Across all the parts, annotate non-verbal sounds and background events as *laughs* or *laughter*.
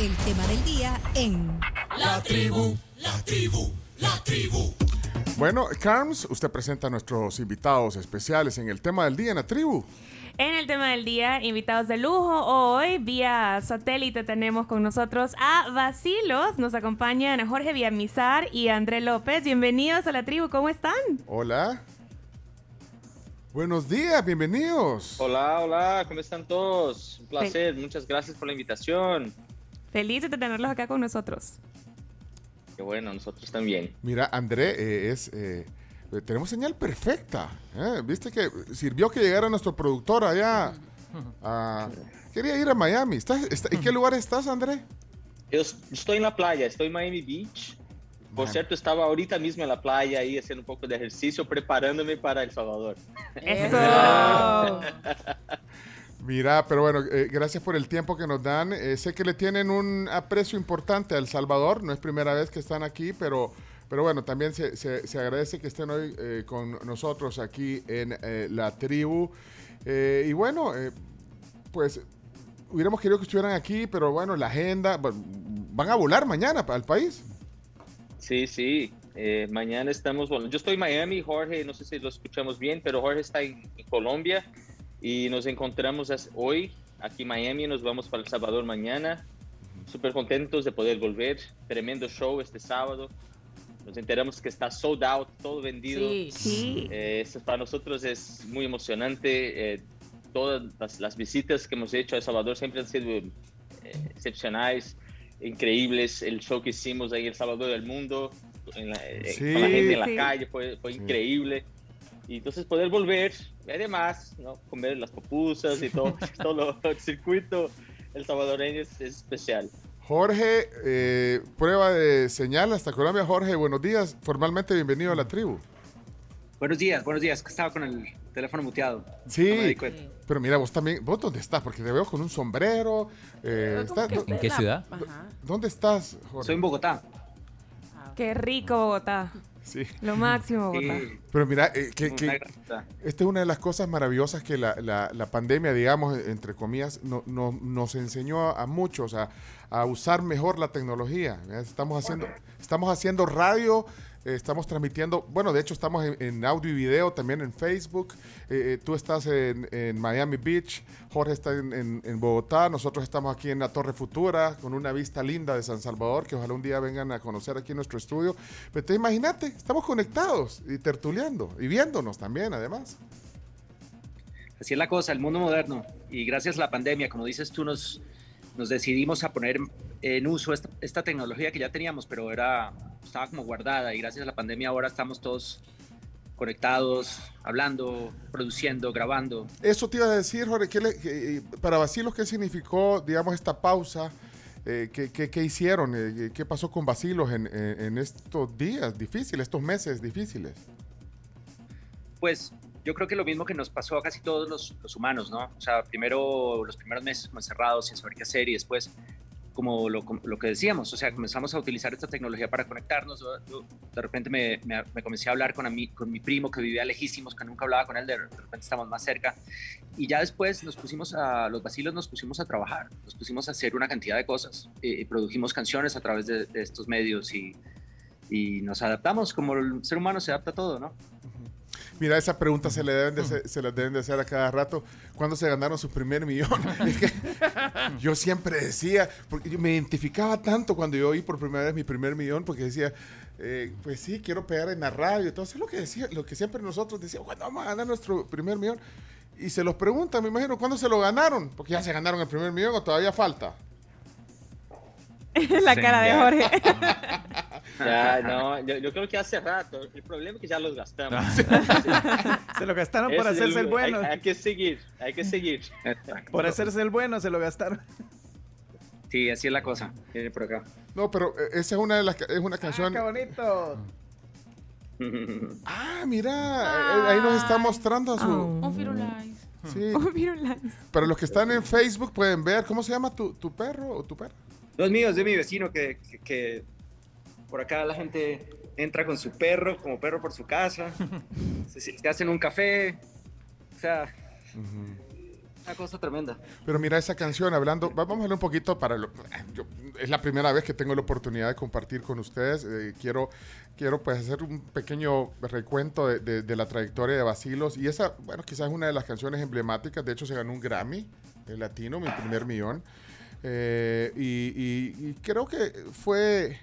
el tema del día en La tribu, la tribu, la tribu. Bueno, Carms, usted presenta a nuestros invitados especiales en el tema del día en la tribu. En el tema del día, invitados de lujo, hoy vía satélite tenemos con nosotros a Basilos. Nos acompañan Jorge Villamizar y André López. Bienvenidos a la tribu, ¿cómo están? Hola. Buenos días, bienvenidos. Hola, hola, ¿cómo están todos? Un placer, muchas gracias por la invitación. Felices de tenerlos acá con nosotros. Qué bueno, nosotros también. Mira, André, eh, es... eh, tenemos señal perfecta. ¿eh? Viste que sirvió que llegara nuestro productor allá. a- quería ir a Miami. ¿Estás, está- ¿En qué lugar estás, André? Yo estoy en la playa, estoy en Miami Beach. Por Man. cierto, estaba ahorita mismo en la playa ahí haciendo un poco de ejercicio, preparándome para El Salvador. Eso. *laughs* Mira, pero bueno, eh, gracias por el tiempo que nos dan. Eh, sé que le tienen un aprecio importante a El Salvador. No es primera vez que están aquí, pero, pero bueno, también se, se- se agradece que estén hoy eh, con nosotros aquí en eh, la tribu. Eh, y bueno, eh, pues hubiéramos querido que estuvieran aquí, pero bueno, la agenda, van a volar mañana al país. Sí, sí. eh, mañana estamos, bueno, yo estoy en Miami, Jorge, no sé si lo escuchamos bien, pero Jorge está en Colombia y nos encontramos hoy aquí en Miami, nos vamos para El Salvador mañana. Súper contentos de poder volver. Tremendo show este sábado. Nos enteramos que está sold out, todo vendido. Sí. Eh, eso para nosotros es muy emocionante. eh, todas las, las visitas que hemos hecho a El Salvador siempre han sido eh, excepcionales, increíbles. El show que hicimos ahí en El Salvador del Mundo, en la- eh, Sí. con la gente en la Sí. calle, fue, fue Sí. increíble. Y entonces poder volver, y además, ¿no? comer las pupusas y todo, *laughs* todo lo- el circuito el salvadoreño es, es especial. Jorge, eh, prueba de señal hasta Colombia. Jorge, buenos días. Formalmente bienvenido a la tribu. Buenos días, buenos días. que Estaba con el teléfono muteado. Sí, No pero mira, vos también, ¿vos dónde estás? Porque te veo con un sombrero. eh, ¿Cómo está- que ¿dó- ¿En qué ciudad? Ajá. ¿Dónde estás, Jorge? Soy en Bogotá. Qué rico Bogotá. Sí, Lo máximo Bogotá. Sí, pero mira, eh, que, que- esta es una de las cosas maravillosas que la, la- la pandemia, digamos, entre comillas, no- no- nos enseñó a muchos a, a usar mejor la tecnología. Estamos haciendo, estamos haciendo radio, estamos transmitiendo, bueno, de hecho estamos en, audio y video, también en Facebook. Eh, eh, tú estás en, Miami Beach, Jorge está en- en Bogotá, nosotros estamos aquí en la Torre Futura con una vista linda de San Salvador, que ojalá un día vengan a conocer aquí en nuestro estudio. Pero te imagínate, estamos conectados y tertuleando y viéndonos también, además. Así es la cosa, el mundo moderno. Y gracias a la pandemia, como dices tú, nos, nos decidimos a poner en uso esta, esta tecnología que ya teníamos, pero era, estaba como guardada. Y gracias a la pandemia ahora estamos todos conectados, hablando, produciendo, grabando. Eso te iba a decir, Jorge, ¿qué le- eh, para Basilos, ¿qué significó, digamos, esta pausa? Eh, ¿qué, qué- qué hicieron? Eh, ¿Qué pasó con Basilos en- en estos días difíciles, estos meses difíciles? Pues yo creo que lo mismo que nos pasó a casi todos los, los humanos, ¿no? O sea, primero los primeros meses como encerrados sin saber qué hacer y después como lo, lo que decíamos, o sea, comenzamos a utilizar esta tecnología para conectarnos. Yo- de repente me, me- me comencé a hablar con, a con mi primo que vivía lejísimos, que nunca hablaba con él, de repente estamos más cerca. Y ya después nos pusimos a, los vacilos nos pusimos a trabajar, nos pusimos a hacer una cantidad de cosas. Eh, produjimos canciones a través de, de estos medios y, y nos adaptamos como el ser humano se adapta a todo, ¿no? Mira, esa pregunta se le deben de hacer, se las deben de hacer a cada rato. ¿Cuándo se ganaron su primer millón? *laughs* Es que yo siempre decía, porque yo me identificaba tanto cuando yo oí por primera vez mi primer millón, porque decía, eh, pues sí, quiero pegar en la radio. Entonces lo que decía, lo que siempre nosotros decíamos, ¿cuándo vamos a ganar nuestro primer millón? Y se los preguntan, me imagino, ¿cuándo se lo ganaron? Porque ya se ganaron el primer millón o todavía falta. *laughs* la cara de Jorge. *laughs* Ya, *laughs* no, yo, yo creo que hace rato. El problema es que ya los gastamos. *laughs* Se lo gastaron por hacerse el bueno. Hay, que seguir, hay que seguir. Por hacerse el bueno se lo gastaron. Sí, así es la cosa. Viene por acá. No, pero eh, esa es una de las es una Ah, canción. qué bonito. *laughs* Ah, mira, eh, ahí nos está mostrando a su. Oh. Sí. Oh, Firulais. Para los que están en Facebook pueden ver, ¿cómo se llama tu, tu perro o tu perra? No es mío, es de mi vecino que, que- que por acá la gente entra con su perro, como perro por su casa, *laughs* se, se hacen un café, o sea, Una cosa tremenda. Pero mira esa canción, hablando, vamos a hablar un poquito para... Lo, yo- es la primera vez que tengo la oportunidad de compartir con ustedes. eh, quiero, quiero pues hacer un pequeño recuento de, de- de la trayectoria de Basilos. Y esa, bueno, quizás es una de las canciones emblemáticas. De hecho, se ganó un Grammy eh, latino, mi primer millón. Eh, y, y- y creo que fue...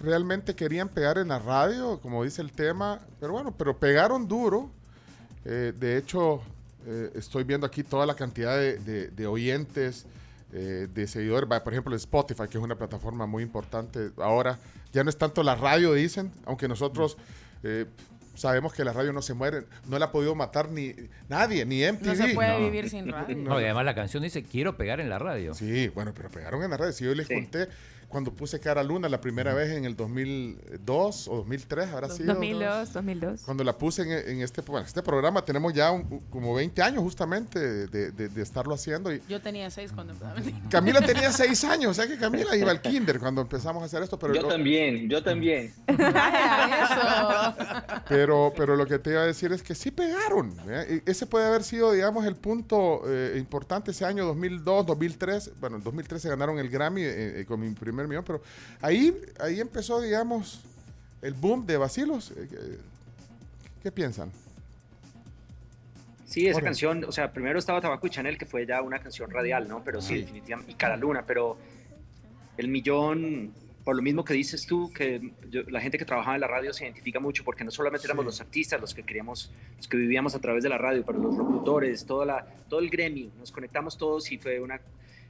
Realmente querían pegar en la radio, como dice el tema, pero bueno, pero pegaron duro. Eh, de hecho, eh, estoy viendo aquí toda la cantidad de, de- de oyentes, eh, de seguidores. Por ejemplo, Spotify, que es una plataforma muy importante. Ahora ya no es tanto la radio, dicen, aunque nosotros eh, sabemos que la radio no se muere. No la ha podido matar ni nadie, ni MTV. No se puede No. vivir sin radio. No, y además la canción dice quiero pegar en la radio. Sí, bueno, pero pegaron en la radio. Si yo les Sí. conté cuando puse Cara Luna la primera vez en el 2002 o 2003, habrá sido. 2002, 2002. Cuando la puse en, en este, bueno, este programa, tenemos ya un- como 20 años justamente de, de- de estarlo haciendo. Y Yo tenía seis cuando empezaba. *laughs* Camila tenía 6 años, o sea que Camila iba al kinder cuando empezamos a hacer esto. Pero, Yo lo, también, yo también. *laughs* Pero, pero lo que te iba a decir es que sí pegaron. ¿eh? Ese puede haber sido, digamos, el punto eh, importante ese año 2002, 2003. Bueno, en 2003 se ganaron el Grammy eh, eh, con mi primer millón, pero ahí, ahí empezó, digamos, el boom de Basilos. Eh, ¿qué- ¿Qué piensan? Sí, esa Jorge. canción, o sea, primero estaba Tabaco y Chanel, que fue ya una canción radial, ¿no? Pero sí, definitivamente, y Cara Luna, pero el millón, por lo mismo que dices tú, que yo- la gente que trabajaba en la radio se identifica mucho, porque no solamente éramos Sí. los artistas los que queríamos, los que vivíamos a través de la radio, pero los locutores, toda la, todo el gremio, nos conectamos todos y fue una,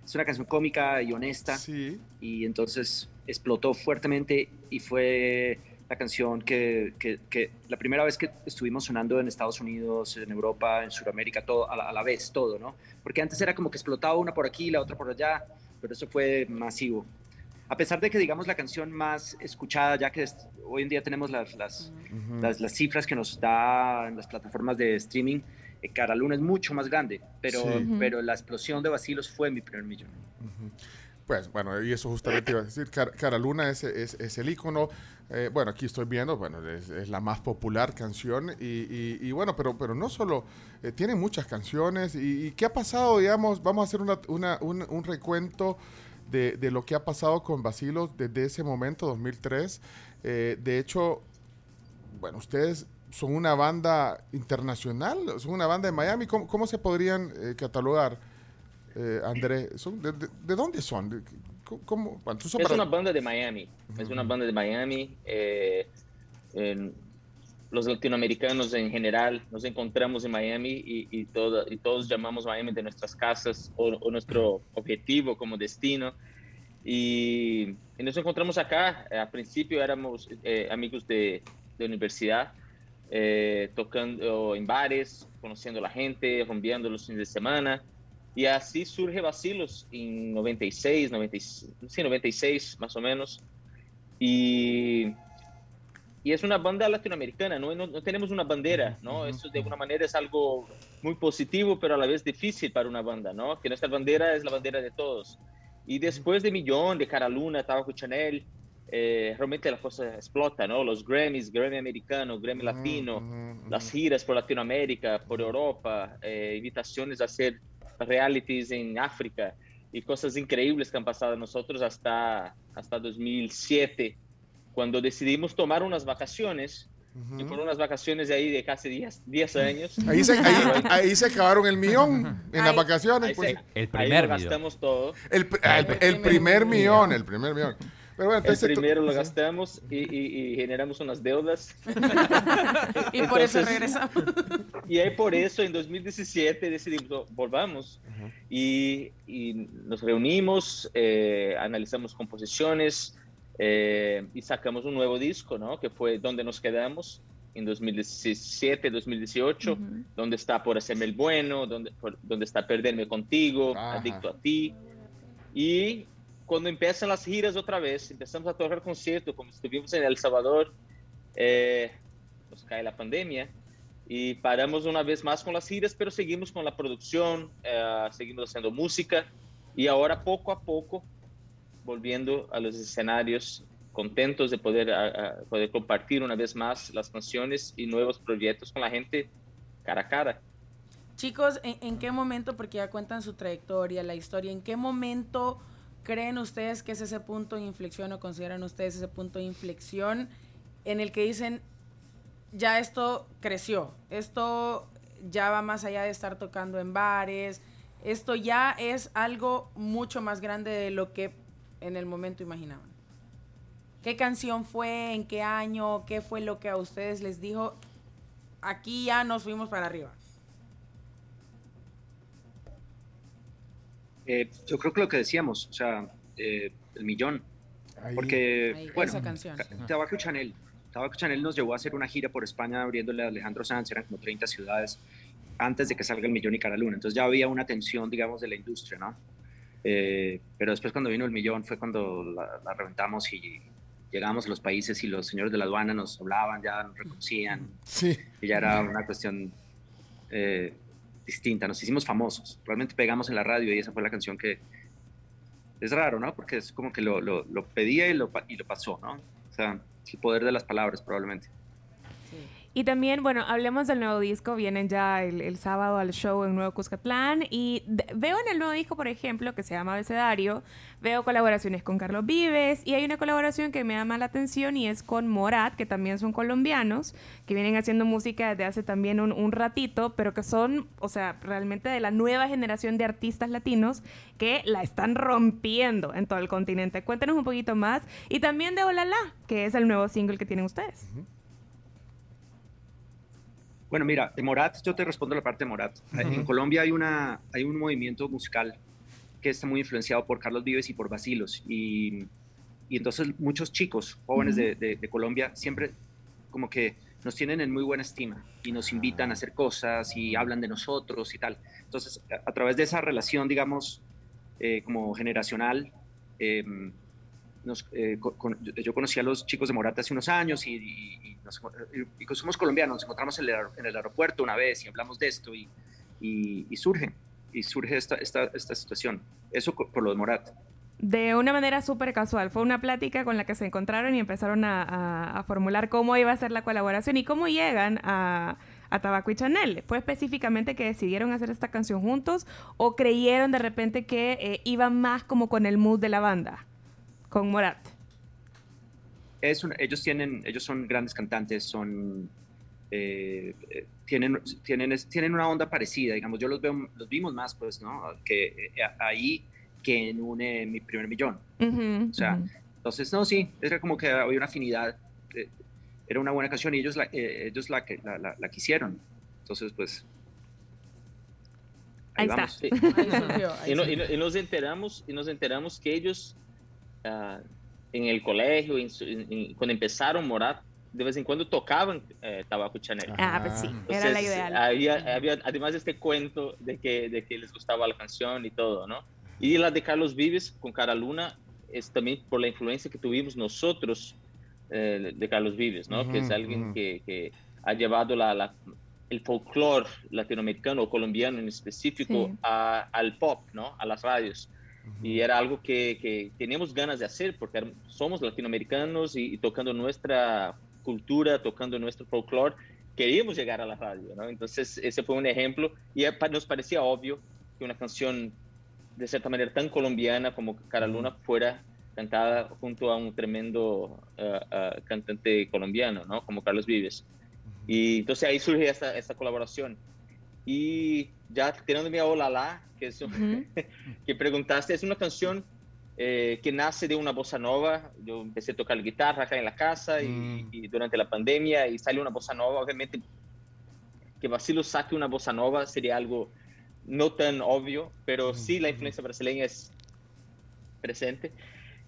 es una canción cómica y honesta Sí. y entonces explotó fuertemente y fue la canción que, que- que la primera vez que estuvimos sonando en Estados Unidos, en Europa, en Sudamérica, todo a la, a la vez, todo, ¿no? Porque antes era como que explotaba una por aquí, la otra por allá, pero eso fue masivo. A pesar de que, digamos, la canción más escuchada, ya que es- hoy en día tenemos las, las, Ujú. las, las cifras que nos da en las plataformas de streaming, eh, Cara Luna es mucho más grande, pero, Sí. pero la explosión de Vacilos fue mi primer millón. Pues bueno, y eso justamente iba a decir, Car- Cara Luna es, es, es el icono. eh, bueno, aquí estoy viendo, bueno, es, es la más popular canción y, y- y bueno, pero, pero no solo, eh, tiene muchas canciones y, y ¿qué ha pasado, digamos? Vamos a hacer una, una- un, un recuento de, de lo que ha pasado con Basilos desde ese momento, 2003. Eh, de hecho, bueno, ustedes son una banda internacional, son una banda de Miami, ¿cómo, cómo se podrían eh, catalogar? eh, André, ¿son de, de- de dónde son? ¿De- c- ¿Cómo? Bueno, Es una banda de Miami, es una banda de Miami. eh, en- los latinoamericanos en general nos encontramos en Miami y, y, toda- y todos llamamos Miami de nuestras casas o, o nuestro objetivo como destino. Y, y nos encontramos acá. Al principio éramos eh, amigos de, de universidad, eh, tocando en bares, conociendo a la gente, rumbeando los fines de semana. Y así surge Vacilos en 96, 96, sí, 96 más o menos. Y, y es una banda latinoamericana, ¿no? No, no tenemos una bandera, ¿no? Eso de alguna manera es algo muy positivo, pero a la vez difícil para una banda, ¿no? Que nuestra bandera es la bandera de todos. Y después de Millón, de Cara Luna, Tabaco Chanel, eh, realmente la cosa explota, ¿no? Los Grammys, Grammy americano, Grammy Ujú, latino, ujú. las giras por Latinoamérica, por Europa, eh, invitaciones a hacer realities en África y cosas increíbles que han pasado a nosotros hasta, hasta 2007, cuando decidimos tomar unas vacaciones, y fueron unas vacaciones de ahí de casi 10, 10 años. Ahí se, ahí, *laughs* ahí se acabaron el millón en las Ahí- vacaciones. Ahí, pues. se- El ahí primer lo millón. gastamos todo. el, el- El el primer primer millón, millón. el primer millón. Pero bueno, El entonces tú- primero lo sí. gastamos y, y- y generamos unas deudas. *laughs* Y por eso Entonces- regresamos. Y ahí por eso en 2017 decidimos, "Oh, volvamos. y, y nos reunimos, eh, analizamos composiciones eh, y sacamos un nuevo disco, ¿no? Que fue Donde nos quedamos en 2017, 2018, Ujú. donde está Por hacerme el bueno, donde, por- donde está Perderme contigo, Ajá. Adicto a ti. Y cuando empiezan las giras otra vez, empezamos a tocar conciertos, como estuvimos en El Salvador, eh, nos cae la pandemia y paramos una vez más con las giras, pero seguimos con la producción, eh, seguimos haciendo música y ahora poco a poco volviendo a los escenarios, contentos de poder, a- a- poder compartir una vez más las canciones y nuevos proyectos con la gente cara a cara. Chicos, ¿en, en qué momento, porque ya cuentan su trayectoria, la historia, en qué momento creen ustedes que es ese punto de inflexión o consideran ustedes ese punto de inflexión en el que dicen, ya esto creció, esto ya va más allá de estar tocando en bares, esto ya es algo mucho más grande de lo que en el momento imaginaban? ¿Qué canción fue? ¿En qué año? ¿Qué fue lo que a ustedes les dijo? Aquí ya nos fuimos para arriba. Eh, yo creo que lo que decíamos, o sea, eh, el millón. Ahí. Porque, Ahí, bueno, esa canción. Ca- Tabaco Chanel. Tabaco Chanel nos llevó a hacer una gira por España abriéndole a Alejandro Sanz, eran como 30 ciudades antes de que salga el millón y Cara Luna. Entonces ya había una tensión, digamos, de la industria, ¿no? Eh, pero después cuando vino el millón fue cuando la, la reventamos y llegamos a los países y los señores de la aduana nos hablaban, ya nos reconocían Sí. y ya era una cuestión eh, distinta. Nos hicimos famosos, realmente pegamos en la radio y esa fue la canción que es raro, ¿no? Porque es como que lo, pedía y lo, y lo pasó, ¿no? O sea, el poder de las palabras probablemente. Y también, bueno, hablemos del nuevo disco. Vienen ya el, el sábado al show en Nuevo Cuscatlán. Y veo en el nuevo disco, por ejemplo, que se llama Abecedario, veo colaboraciones con Carlos Vives. Y hay una colaboración que me llama la atención y es con Morat, que también son colombianos, que vienen haciendo música desde hace también un, un ratito, pero que son, o sea, realmente de la nueva generación de artistas latinos que la están rompiendo en todo el continente. Cuéntenos un poquito más. Y también de Olala, que es el nuevo single que tienen ustedes. Bueno, mira, de Morat, yo te respondo la parte de Morat. En Colombia hay, una, hay un movimiento musical que está muy influenciado por Carlos Vives y por Basilos. Y, y entonces muchos chicos jóvenes de, de- de Colombia siempre como que nos tienen en muy buena estima y nos invitan a hacer cosas y hablan de nosotros y tal. Entonces, a, a través de esa relación, digamos, eh, como generacional, eh, nos, eh, co- con- yo- conocí a los chicos de Morata hace unos años y, y- y nos- y- somos colombianos, nos encontramos en el, en el aeropuerto una vez y hablamos de esto y, surge, y surge esta, esta, esta situación. Eso por lo de Morat. De una manera súper casual. Fue una plática con la que se encontraron y empezaron a, a- a formular cómo iba a ser la colaboración y cómo llegan a, a Tabaco y Chanel. ¿Fue específicamente que decidieron hacer esta canción juntos o creyeron de repente que eh, iba más como con el mood de la banda? Con Morat. Es un- ellos, tienen, ellos son grandes cantantes, son, eh, eh, tienen, tienen, tienen una onda parecida, digamos, yo los, veo, los vimos más, pues, ¿no? Que eh, ahí que en un, eh, mi primer millón. Ujú, O sea, ujú. entonces, no, sí, era como que había una afinidad, eh, era una buena canción y ellos la, eh, ellos la, que- la, la- la quisieron. Entonces, pues... Ahí está. vamos. Sí. *laughs* Ahí *laughs* surgió, ahí Y, no- y no- y nos enteramos y nos enteramos que ellos ah, en el colegio en su- en- cuando empezaron Morat de vez en cuando tocaban eh, Tabaco Chanel Ah, pues sí, era la Entonces, ideal. Había, había además este cuento de que, de que les gustaba la canción y todo, ¿no? Y la de Carlos Vives con Cara Luna es también por la influencia que tuvimos nosotros eh, de Carlos Vives, ¿no? que es alguien ujú. que, que ha llevado la, la- el folclore latinoamericano o colombiano en específico Sí. a- al pop, ¿no? A las radios. Y era algo que, que teníamos ganas de hacer porque somos latinoamericanos y, y tocando nuestra cultura, tocando nuestro folclore, queríamos llegar a la radio, ¿no? Entonces, ese fue un ejemplo y nos parecía obvio que una canción de cierta manera tan colombiana como Cara Luna fuera cantada junto a un tremendo eh, eh, cantante colombiano, ¿no? Como Carlos Vives. Y entonces ahí surge esta, esta colaboración. Y ya tirándome a Hola La, que, es un- Ujú. *laughs* que preguntaste, es una canción eh, que nace de una bossa nova. Yo empecé a tocar guitarra acá en la casa y, Mm. y durante la pandemia y salió una bossa nova. Obviamente que Basilo saque una bossa nova sería algo no tan obvio, pero sí la influencia brasileña es presente.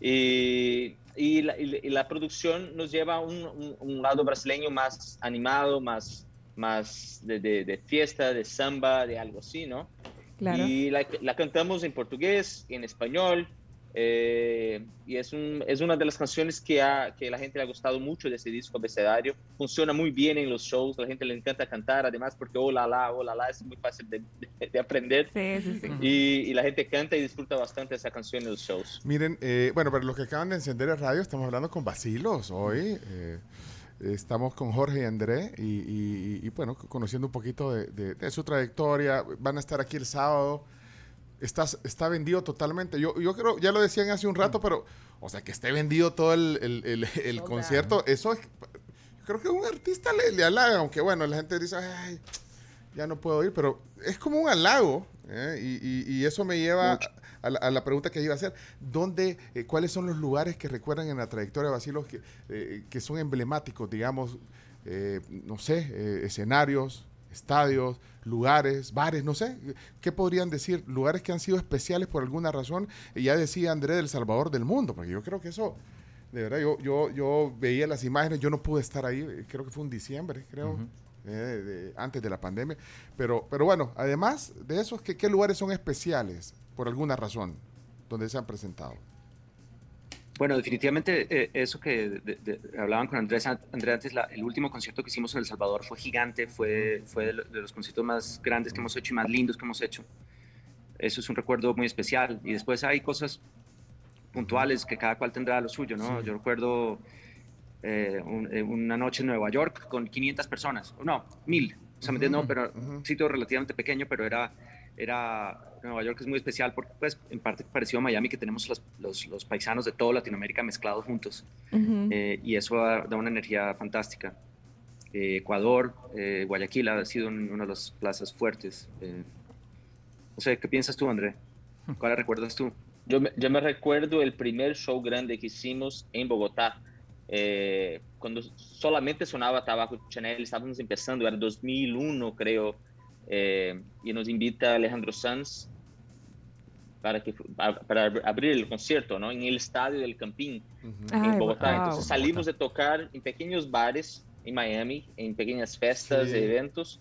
Y, la, y la- y la producción nos lleva a un, un- un lado brasileño más animado, más, más de, de- de fiesta, de samba, de algo así, ¿no? Claro. Y la, la cantamos en portugués, en español, eh, y es, un, es una de las canciones que, a, que la gente le ha gustado mucho de ese disco abecedario. Funciona muy bien en los shows, la gente le encanta cantar, además porque hola, la, hola, la es muy fácil de, de- de aprender. Sí, sí, sí. Y, y la gente canta y disfruta bastante esa canción en los shows. Miren, eh, bueno, para los que acaban de encender el radio, estamos hablando con Basilos hoy. eh, Estamos con Jorge y André y, y- y, bueno, conociendo un poquito de, de- de su trayectoria. Van a estar aquí el sábado. Estás, está vendido totalmente. Yo, yo creo, ya lo decían hace un rato, pero, o sea, que esté vendido todo el, el- el- concierto, eso es, creo que a un artista le, le halaga, aunque bueno, la gente dice, ay, ya no puedo ir, pero es como un halago. ¿eh? Y, y- y eso me lleva a la, a la pregunta que iba a hacer. ¿Dónde, eh, ¿Cuáles son los lugares que recuerdan en la trayectoria de Basilos que, eh, que son emblemáticos, digamos, eh, no sé, eh, escenarios, estadios, lugares, bares, no sé? ¿Qué podrían decir? Lugares que han sido especiales por alguna razón. Y ya decía André del Salvador del Mundo, porque yo creo que eso... De verdad, yo, yo, yo veía las imágenes, yo no pude estar ahí, eh, creo que fue en diciembre, creo, eh, de- antes de la pandemia. Pero, pero bueno, además de eso, ¿qué, ¿qué lugares son especiales por alguna razón donde se han presentado? Bueno, definitivamente eh, eso que de- de- hablaban con Andrés, an- Andrés antes, la- el último concierto que hicimos en El Salvador fue gigante, fue, fue de, lo- de los conciertos más grandes que hemos hecho y más lindos que hemos hecho. Eso es un recuerdo muy especial. Y después hay cosas puntuales que cada cual tendrá lo suyo, ¿no? Sí. Yo recuerdo eh, un- eh, una noche en Nueva York con 500 personas, no, 1000, o sea, ¿me entiendes? No, pero ujú. un sitio relativamente pequeño, pero era, era, Nueva York es muy especial porque, pues, en parte parecido a Miami, que tenemos los, los, los paisanos de toda Latinoamérica mezclados juntos, Ujú. eh, y eso da, da una energía fantástica. Eh, Ecuador, eh, Guayaquil ha sido un- una de las plazas fuertes. eh. no sé, ¿qué piensas tú, André? ¿Cuál recuerdas tú? Yo me, yo me recuerdo el primer show grande que hicimos en Bogotá, eh, cuando solamente sonaba Tabaco Chanel, estábamos empezando, era 2001 creo, eh, y nos invita Alejandro Sanz para, que, para, abrir el concierto, ¿no? En el estadio del Campín, Ay, en Bogotá. wow. Entonces salimos de tocar en pequeños bares en Miami, en pequeñas festas, Sí. eventos,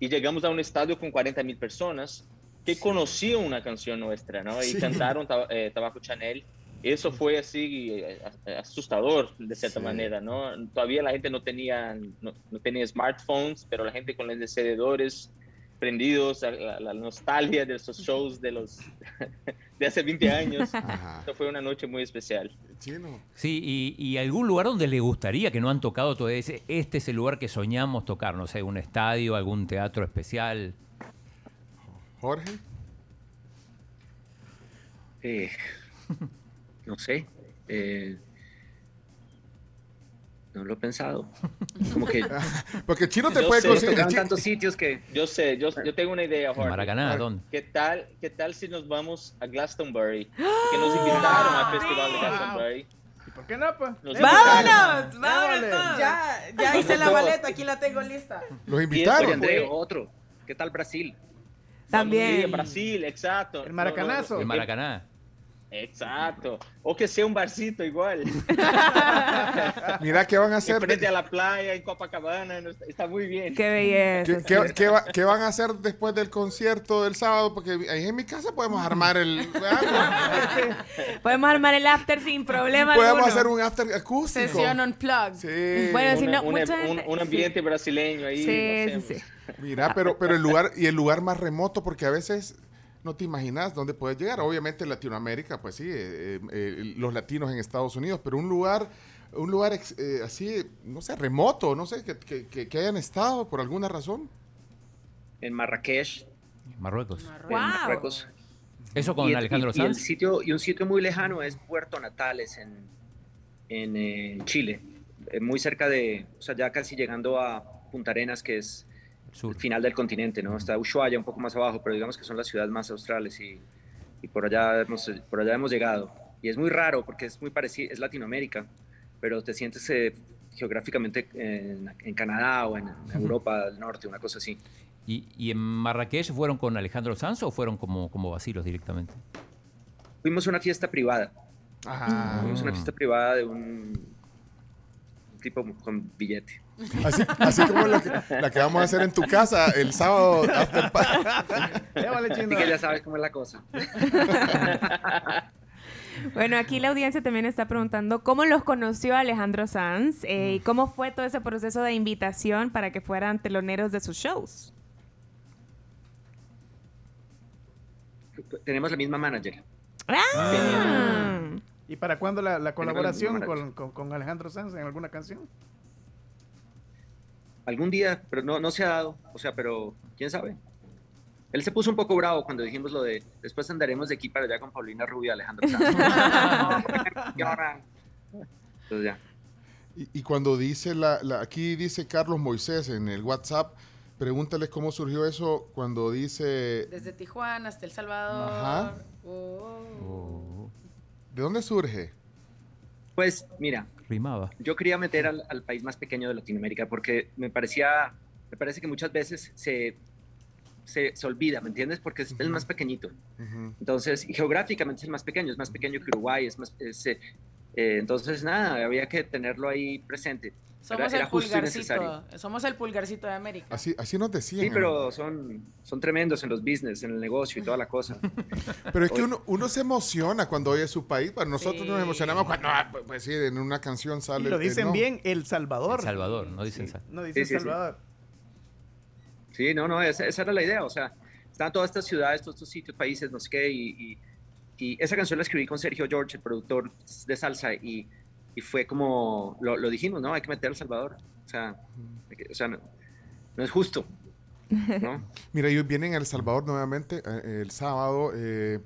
y llegamos a un estadio con 40 mil personas que conocían una canción nuestra, ¿no? Y Sí. cantaron Ta- eh, Tabaco Chanel. Eso fue así eh, a- asustador de cierta Sí. manera, ¿no? Todavía la gente no tenía, no, no tenía smartphones, pero la gente con los encendedores prendidos, a la, la nostalgia de esos shows de los *laughs* de hace 20 años. Ajá. Eso fue una noche muy especial. Chino. Sí, y, y algún lugar donde le gustaría que no han tocado todavía. ese- Este es el lugar que soñamos tocar, no sé, un estadio, algún teatro especial. Jorge. Eh, no sé. eh, no lo he pensado. *laughs* Como que *laughs* Porque Chino te Yo puede sé, conseguir. tantos sitios que... Yo sé, yo, yo tengo una idea, Jorge. Maracaná. ¿dónde? ¿Qué tal, ¿Qué tal si nos vamos a Glastonbury? *gasps* Que nos invitaron al festival de Glastonbury. ¿Y por qué no, pues? Nos ¡Vámonos! ¡Vámonos! Ya, ya hice la maleta, aquí la tengo lista. Los invitaron. André, fue- otro. ¿Qué tal Brasil? También. Sí, Brasil, exacto. El Maracanazo. No, no, Maracaná. Exacto. O que sea un barcito igual. *laughs* Mira qué van a hacer. Frente a la playa en Copacabana. está- muy bien. ¡Qué belleza! ¿Qué, qué- qué va- qué van a hacer después del concierto del sábado? Porque ahí en mi casa podemos armar el. *laughs* Podemos armar el after sin problema podemos alguno. hacer un after acústico. Sesión unplugged. Sí. Bueno, si Una- no, una- mucha un, un ambiente brasileño ahí. Sí, sí, sí. Mira, pero, pero el lugar y el lugar más remoto, porque a veces no te imaginas dónde puedes llegar. Obviamente en Latinoamérica, pues sí, eh, eh, los latinos en Estados Unidos, pero un lugar, un lugar ex- eh, así, no sé, remoto, no sé, que, que- que- que hayan estado por alguna razón. En Marrakech, Marruecos. en Wow. Marruecos. Eso con y, Alejandro y- y el Sanz. sitio, y un sitio muy lejano es Puerto Natales en, en eh, Chile, muy cerca de, o sea, ya casi llegando a Punta Arenas, que es Sur. el final del continente, ¿no? Está Ushuaia un poco más abajo, pero digamos que son las ciudades más australes y, y por, allá hemos, por allá hemos llegado. Y es muy raro porque es muy parecido, es Latinoamérica, pero te sientes eh, geográficamente en, en Canadá o en, en Europa del Norte, una cosa así. ¿Y, y en Marrakech fueron con Alejandro Sanz o fueron como, como vacilos directamente? Fuimos a una fiesta privada, Ajá. fuimos a una fiesta privada de un, un tipo con billete. Así, así como la que, la que vamos a hacer en tu casa el sábado. after party. Así que ya sabes cómo es la cosa. *laughs* Bueno, aquí la audiencia también está preguntando cómo los conoció Alejandro Sanz eh, y cómo fue todo ese proceso de invitación para que fueran teloneros de sus shows. Tenemos la misma manager. Ah. ¿Y para cuándo la, la colaboración con Alejandro Sanz en alguna canción? Algún día, pero no, no se ha dado. O sea, pero quién sabe. Él se puso un poco bravo cuando dijimos lo de después andaremos de aquí para allá con Paulina Rubio y Alejandro Sanz. *laughs* *laughs* Entonces ya. Y, y cuando dice, la, la- aquí dice Carlos Moisés en el WhatsApp, pregúntales cómo surgió eso cuando dice, Desde Tijuana hasta El Salvador. Ajá. Oh. ¿de dónde surge? Pues mira, Rimaba. yo quería meter al, al país más pequeño de Latinoamérica porque me parecía, me parece que muchas veces se, se, se olvida, ¿me entiendes? Porque es el más pequeñito. Ujú. Entonces, y geográficamente es el más pequeño, es más pequeño que Uruguay, es más, es, eh, eh, entonces nada, había que tenerlo ahí presente. Somos Era- era el pulgarcito. Somos el pulgarcito de América. Así, así nos decían. Sí, pero son, son tremendos en los business, en el negocio y toda la cosa. *laughs* Pero es que uno, uno se emociona cuando oye su país. Bueno, nosotros Sí. nos emocionamos cuando, ah, pues, pues sí, en una canción Y sale. lo el dicen no. bien, El Salvador. El Salvador, no dicen Sí, No dicen Sí, sí, sí. Salvador. Sí, no, no, esa, esa era la idea. O sea, están todas estas ciudades, todos estos sitios, países, no sé qué. Y, y- y esa canción la escribí con Sergio George, el productor de salsa. Y, y fue como, lo, lo dijimos, ¿no? Hay que meter a El Salvador. O sea, que- o sea no, no es justo. ¿no? *laughs* Mira, ellos vienen a El Salvador nuevamente eh, el sábado. eh,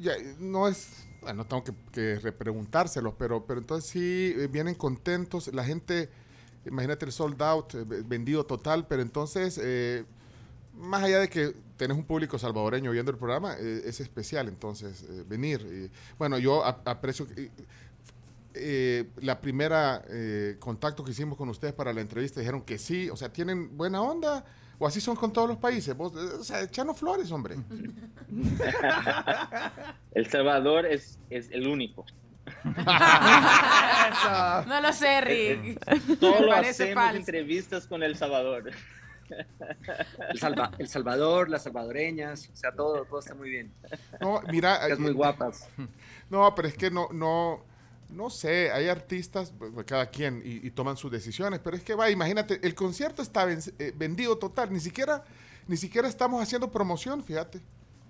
ya, no es. Bueno, tengo que, que repreguntárselos, pero, pero entonces sí eh, vienen contentos. La gente, imagínate el sold out, eh, ve- vendido total, pero entonces, eh, más allá de que tenés un público salvadoreño viendo el programa, eh, es especial entonces eh, venir. Y, bueno, yo aprecio. Eh, la primera eh, contacto que hicimos con ustedes para la entrevista dijeron que sí, o sea, tienen buena onda, o así son con todos los países. Vos, eh, o sea, echanos flores, hombre. *laughs* El Salvador es, es el único. Eso. *laughs* No lo sé, Rick. Solo Me parece hacemos falso. entrevistas con El Salvador. El, Salva- el Salvador, las salvadoreñas, o sea, todo, todo está muy bien. No, mira, Es muy eh, guapas. *laughs* no, pero es que no, no, no sé, hay artistas, pues, pues, cada quien, y, y toman sus decisiones, pero es que va, imagínate, el concierto está ven- eh, vendido total, ni siquiera, ni siquiera estamos haciendo promoción, fíjate.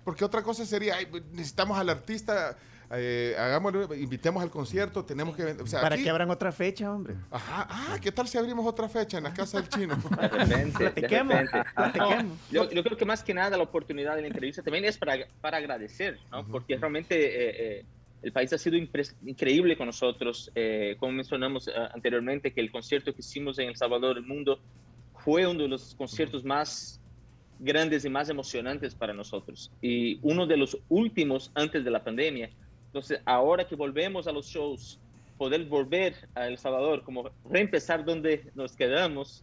Porque otra cosa sería, ay, pues, necesitamos al artista, eh, hagámoslo, invitemos al concierto, tenemos que. O sea, Para aquí- que abran otra fecha, hombre. Ajá, ah, ¿qué tal si abrimos otra fecha en la casa del chino? *laughs* De repente, de Platiquemos, repente. platiquemos. No, yo, yo creo que más que nada la oportunidad de la entrevista también es para, para agradecer, ¿no? porque realmente eh, eh, el país ha sido increíble con nosotros. Eh, como mencionamos eh, anteriormente, que el concierto que hicimos en El Salvador del Mundo fue uno de los conciertos más grandes y más emocionantes para nosotros. Y uno de los últimos antes de la pandemia. Entonces, ahora que volvemos a los shows, poder volver a El Salvador, como reempezar donde nos quedamos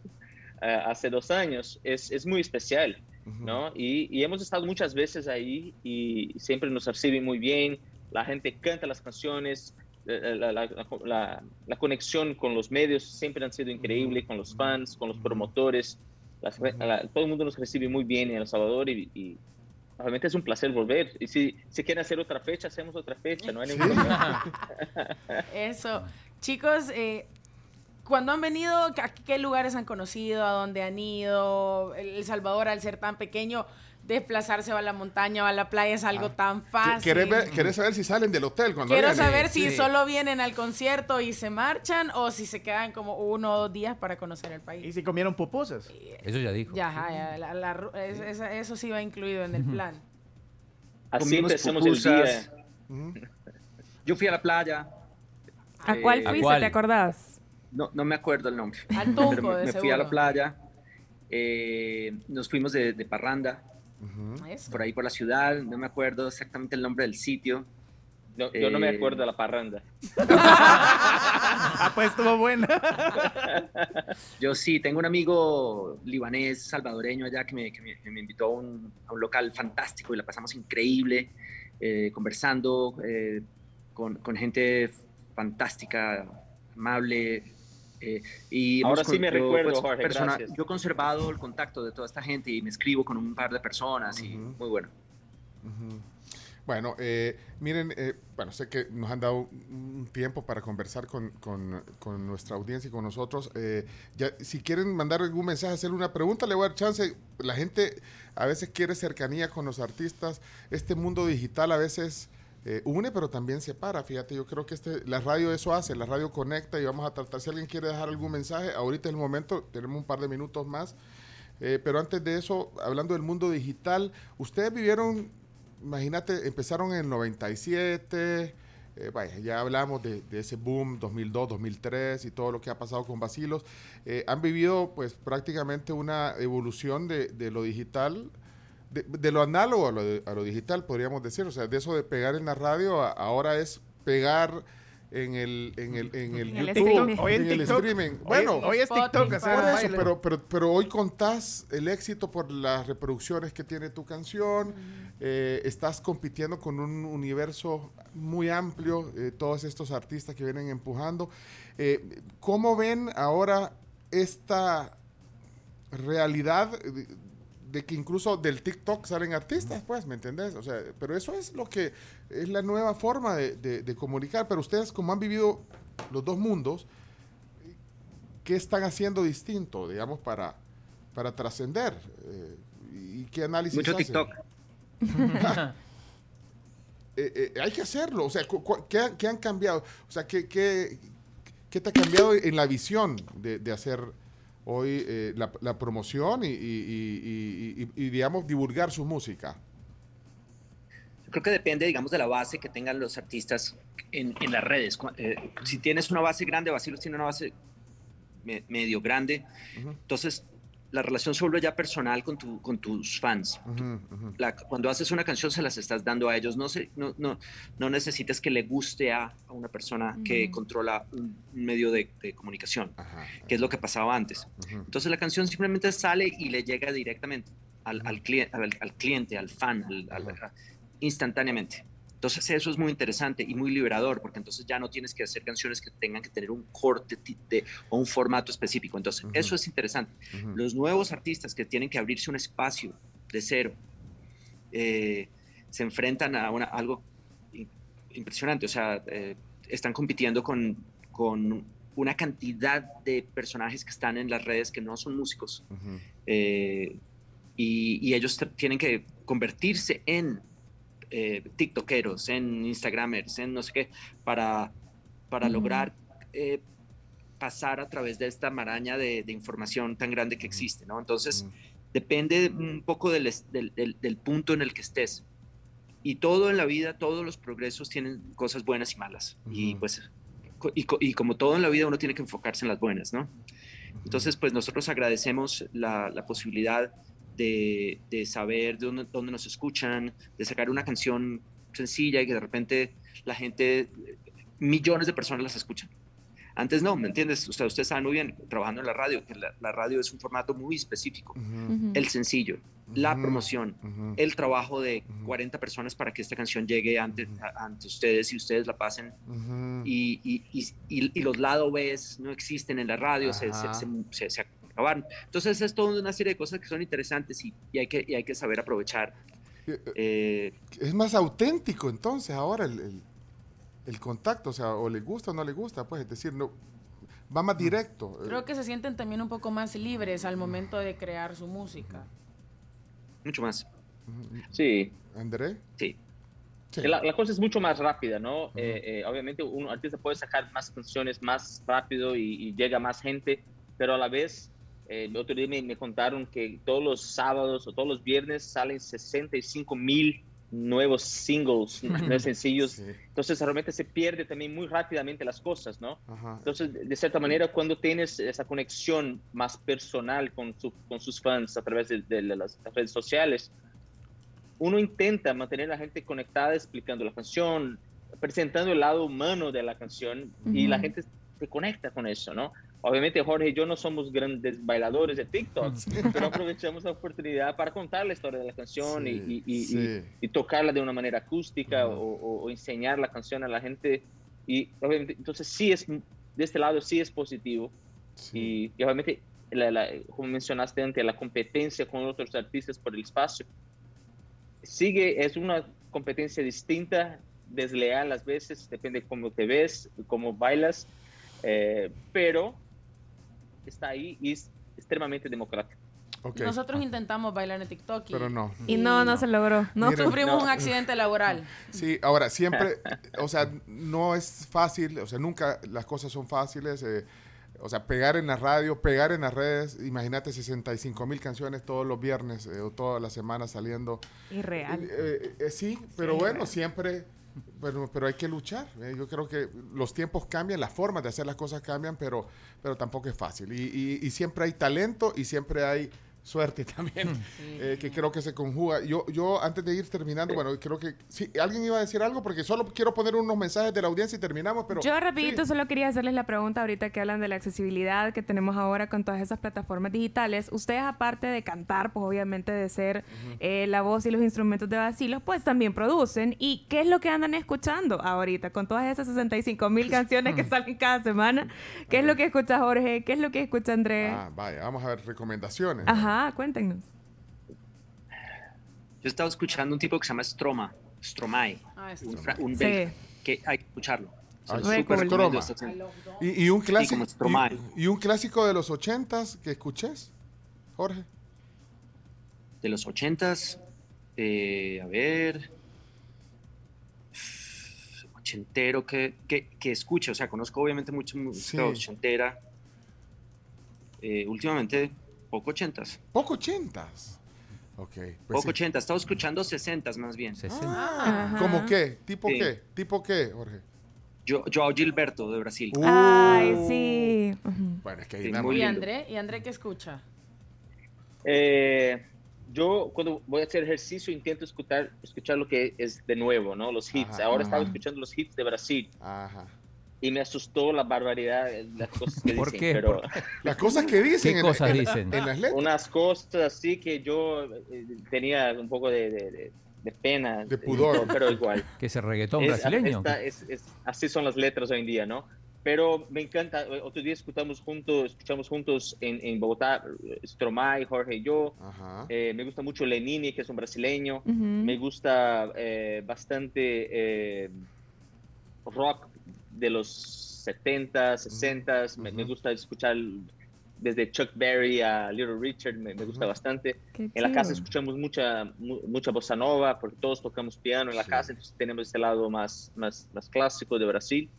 eh, hace dos años, es, es muy especial. ¿no? Y, y hemos estado muchas veces ahí y siempre nos reciben muy bien, la gente canta las canciones, eh, la, la- la- la- la conexión con los medios siempre han sido increíble, con los fans, con los promotores, las todo el mundo nos recibe muy bien en El Salvador y, y realmente es un placer volver. Y si, si quieren hacer otra fecha, hacemos otra fecha, no hay ningún problema. *laughs* Eso. Chicos, eh, cuando han venido, ¿a qué lugares han conocido? ¿A dónde han ido? El Salvador, al ser tan pequeño, desplazarse a la montaña o a la playa es algo tan fácil. ¿Querés, ver- querés saber si salen del hotel cuando Quiero vienen? saber si Sí. solo vienen al concierto y se marchan o si se quedan como uno o dos días para conocer el Y país. si comieron pupusas. Eso ya dijo. Ya, ya, la- es- eso sí va incluido en el plan. Así Comimos empezamos el día. Yo fui a la playa, ¿A cuál Eh, ¿A fuiste? cuál? ¿Te acordás? no, no me acuerdo el nombre. Al Tunco, me, de me fui a la playa, eh, nos fuimos de, de parranda, Por ahí por la ciudad, no me acuerdo exactamente el nombre del sitio. No, yo no me Eh, acuerdo de la parranda. Ah, pues estuvo buena. *laughs* Yo sí, tengo un amigo libanés, salvadoreño allá que me, que me- que me invitó a un, a un local fantástico y la pasamos increíble, eh, conversando eh, con, con gente fantástica, amable. Eh, y hemos Ahora sí me yo, recuerdo, Jorge, gracias. Yo he conservado el contacto de toda esta gente y me escribo con un par de personas y muy bueno. Bueno, eh, miren, eh, bueno, sé que nos han dado un tiempo para conversar con, con- con nuestra audiencia y con nosotros. Eh, ya, si quieren mandar algún mensaje, hacerle una pregunta, le voy a dar chance. La gente a veces quiere cercanía con los artistas. Este mundo digital a veces eh, une, pero también separa. Fíjate, yo creo que este, la radio eso hace, la radio conecta y vamos a tratar, si alguien quiere dejar algún mensaje, ahorita es el momento, tenemos un par de minutos más. Eh, pero antes de eso, hablando del mundo digital, ustedes vivieron, imagínate, empezaron en el 97, eh, ya hablamos de, ese boom 2002, 2003 y todo lo que ha pasado con Basilos. Eh, han vivido pues prácticamente una evolución de lo digital de, de, lo análogo a lo, a lo, digital, podríamos decir. O sea, de eso de pegar en la radio, a, ahora es pegar en el, en el, en el, En el YouTube, streaming. Hoy en en el TikTok. streaming. Hoy- Bueno, hoy, es TikTok. Spotify. hacer por eso, baile. pero, pero, pero hoy contás el éxito por las reproducciones que tiene tu canción. eh, estás compitiendo con un universo muy amplio, eh, todos estos artistas que vienen empujando. Eh, ¿Cómo ven ahora esta realidad de, que incluso del TikTok salen artistas? Pues, ¿me entendés? O sea, pero eso es lo que es la nueva forma de, de- de comunicar. Pero ustedes, como han vivido los dos mundos, ¿qué están haciendo distinto, digamos, para, para trascender? Eh, ¿Y qué análisis Mucho hacen? TikTok. *laughs* *laughs* Eh, eh, hay que hacerlo. O sea, ¿qué, han- qué han cambiado? O sea, ¿qué, qué, qué te ha cambiado en la visión de, de hacer hoy eh, la, la promoción y, y- y- digamos, divulgar su música? Yo creo que depende, digamos, de la base que tengan los artistas en, en las redes. Eh, si tienes una base grande, Basilos tiene una base me- medio grande, entonces la relación se vuelve ya personal con, tu, con tus fans. Ujú, ujú. La- cuando haces una canción se las estás dando a ellos. No, se, no, no, no necesitas que le guste a, a una persona que Ujú. controla un, un medio de, de comunicación, que es lo que pasaba antes. Entonces la canción simplemente sale y le llega directamente al, al, clien- al- al cliente, al fan, al- instantáneamente. Entonces eso es muy interesante y muy liberador, porque entonces ya no tienes que hacer canciones que tengan que tener un corte de- o un formato específico. Entonces Ujú. eso es interesante. Ujú. Los nuevos artistas que tienen que abrirse un espacio de cero eh, se enfrentan a una- algo i- impresionante. O sea, eh, están compitiendo con, con una cantidad de personajes que están en las redes que no son músicos Ujú. eh, y, y ellos tienen que convertirse en eh, tiktokeros, en instagramers, en no sé qué, para, para lograr eh, pasar a través de esta maraña de, de información tan grande que existe, ¿no? Entonces, depende un poco del, del, del- del punto en el que estés. Y todo en la vida, todos los progresos tienen cosas buenas y malas. Y Ujú. pues, co- y, y como todo en la vida, uno tiene que enfocarse en las buenas, ¿no? Entonces, pues nosotros agradecemos la, la posibilidad de, de saber de dónde, dónde nos escuchan, de sacar una canción sencilla y que de repente la gente, millones de personas las escuchan. Antes no, ¿me entiendes? O sea, ustedes saben muy bien, trabajando en la radio, que la, la radio es un formato muy específico. Ujú. Ujú. El sencillo, la Ujú. promoción, Ujú. el trabajo de Ujú. 40 personas para que esta canción llegue ante, a- ante ustedes y ustedes la pasen y, y, y, y- y los lados B no existen en la radio, se, se, se- se acabaron. Entonces es toda una serie de cosas que son interesantes y, y hay, que, y hay que saber aprovechar. Eh, eh, Eh, Es más auténtico entonces ahora el, el- el contacto, o sea, o le gusta o no le gusta, pues es decir, no va más directo. eh, Creo que se sienten también un poco más libres al momento de crear su música. mucho más. Sí, André. Sí. Sí. La, la cosa es mucho más rápida, ¿no? Eh, eh, obviamente un artista puede sacar más canciones más rápido y, y llega más gente, pero a la vez, el otro día me, me contaron que todos los sábados o todos los viernes salen 65 mil nuevos singles, *laughs* nuevos sencillos. Sí. Entonces realmente se pierde también muy rápidamente las cosas, ¿no? Ajá. Entonces, de cierta manera, cuando tienes esa conexión más personal con, su- con sus fans a través de, de las redes sociales, uno intenta mantener a la gente conectada explicando la canción, presentando el lado humano de la canción y Ujú. la gente se conecta con eso, ¿no? Obviamente Jorge y yo no somos grandes bailadores de TikTok, pero aprovechamos la oportunidad para contar la historia de la canción y- Sí, y, y- y- sí. y tocarla de una manera acústica Ujú. o, o- o enseñar la canción a la gente. Y obviamente, entonces sí es, de este lado sí es positivo. Sí. Y, y obviamente, la- la- como mencionaste antes, la competencia con otros artistas por el espacio. Sigue, es una competencia distinta, desleal a veces, depende de cómo te ves, cómo bailas, eh, pero está ahí y es extremadamente democrático. Ok. Nosotros intentamos bailar en TikTok y, Pero no. Y no, no se logró. No. Miren, sufrimos No. un accidente laboral. *laughs* Sí, ahora siempre, *laughs* o sea, no es fácil, o sea, nunca las cosas son fáciles. eh, o sea, pegar en la radio, pegar en las redes, imagínate 65 mil canciones todos los viernes eh, o todas las semanas saliendo. Irreal. Eh, eh, sí, pero bueno, siempre, pero, pero hay que luchar. eh, Yo creo que los tiempos cambian, las formas de hacer las cosas cambian, pero, pero tampoco es fácil. Y, y- y siempre hay talento y siempre hay suerte *laughs* también, eh, que creo que se conjuga. Yo, yo antes de ir terminando, bueno, creo que sí, alguien iba a decir algo porque solo quiero poner unos mensajes de la audiencia y terminamos, pero Yo rapidito sí. solo quería hacerles la pregunta ahorita que hablan de la accesibilidad que tenemos ahora con todas esas plataformas digitales. Ustedes aparte de cantar, pues obviamente de ser eh, la voz y los instrumentos de vacilos, pues también producen. ¿Y qué es lo que andan escuchando ahorita con todas esas 65 mil canciones que salen cada semana? ¿Qué es lo que escucha Jorge? ¿Qué es lo que escucha Andrés? Ah, vaya, vamos a ver recomendaciones. Ajá, cuéntenos. Yo estaba escuchando un tipo que se llama Stroma, Stromae, Ah, un, fra- un Sí. belga, que hay que escucharlo. Se Ah, esta- Y, y un clásico como Stromae. y, y un clásico de los ochentas que escuches, Jorge. De los ochentas, eh, a ver, ochentero que, que, que escuche, o sea, conozco obviamente mucho música Sí. ochentera, Eh, últimamente poco ochentas, Poco ochentas. Ok. pues poco sí. ochentas, estaba escuchando sesentas más bien. 60. Ah, Ajá. ¿Cómo qué? ¿Tipo Sí. qué? ¿Tipo qué, Jorge? Yo, Joao Gilberto de Brasil. Uh, Ay, sí. Bueno, es que Sí, ahí muy ¿Y. André? ¿Y André qué escucha? Eh, yo cuando voy a hacer ejercicio intento escuchar, escuchar lo que es de nuevo, ¿no? Los hits. Ajá, Ahora estaba escuchando los hits de Brasil Ajá. Y me asustó la barbaridad, de las cosas que *laughs* ¿Por dicen. qué? Pero ¿Por *laughs* Las cosas que dicen. ¿Qué en cosas en dicen? En las letras. unas cosas así que yo eh, tenía un poco de, de- de- de pena. De pudor. *laughs* Pero igual. ¿Que ese reggaetón Es- brasileño? esta- es- es- así son las letras hoy en día, ¿no? Pero me encanta. eh, Otro día escuchamos juntos, escuchamos juntos en, en Bogotá, eh, Stromae, Jorge y yo. Eh, me gusta mucho Lenini, que es un brasileño. Ujú. Me gusta eh, bastante eh, rock de los 70, 60. me, me gusta escuchar desde Chuck Berry a Little Richard, me, me gusta bastante. Qué En la casa escuchamos mucha, mu- mucha bossa nova, porque todos tocamos piano en la Sí. casa, entonces tenemos este lado más, más, más clásico de Brasil.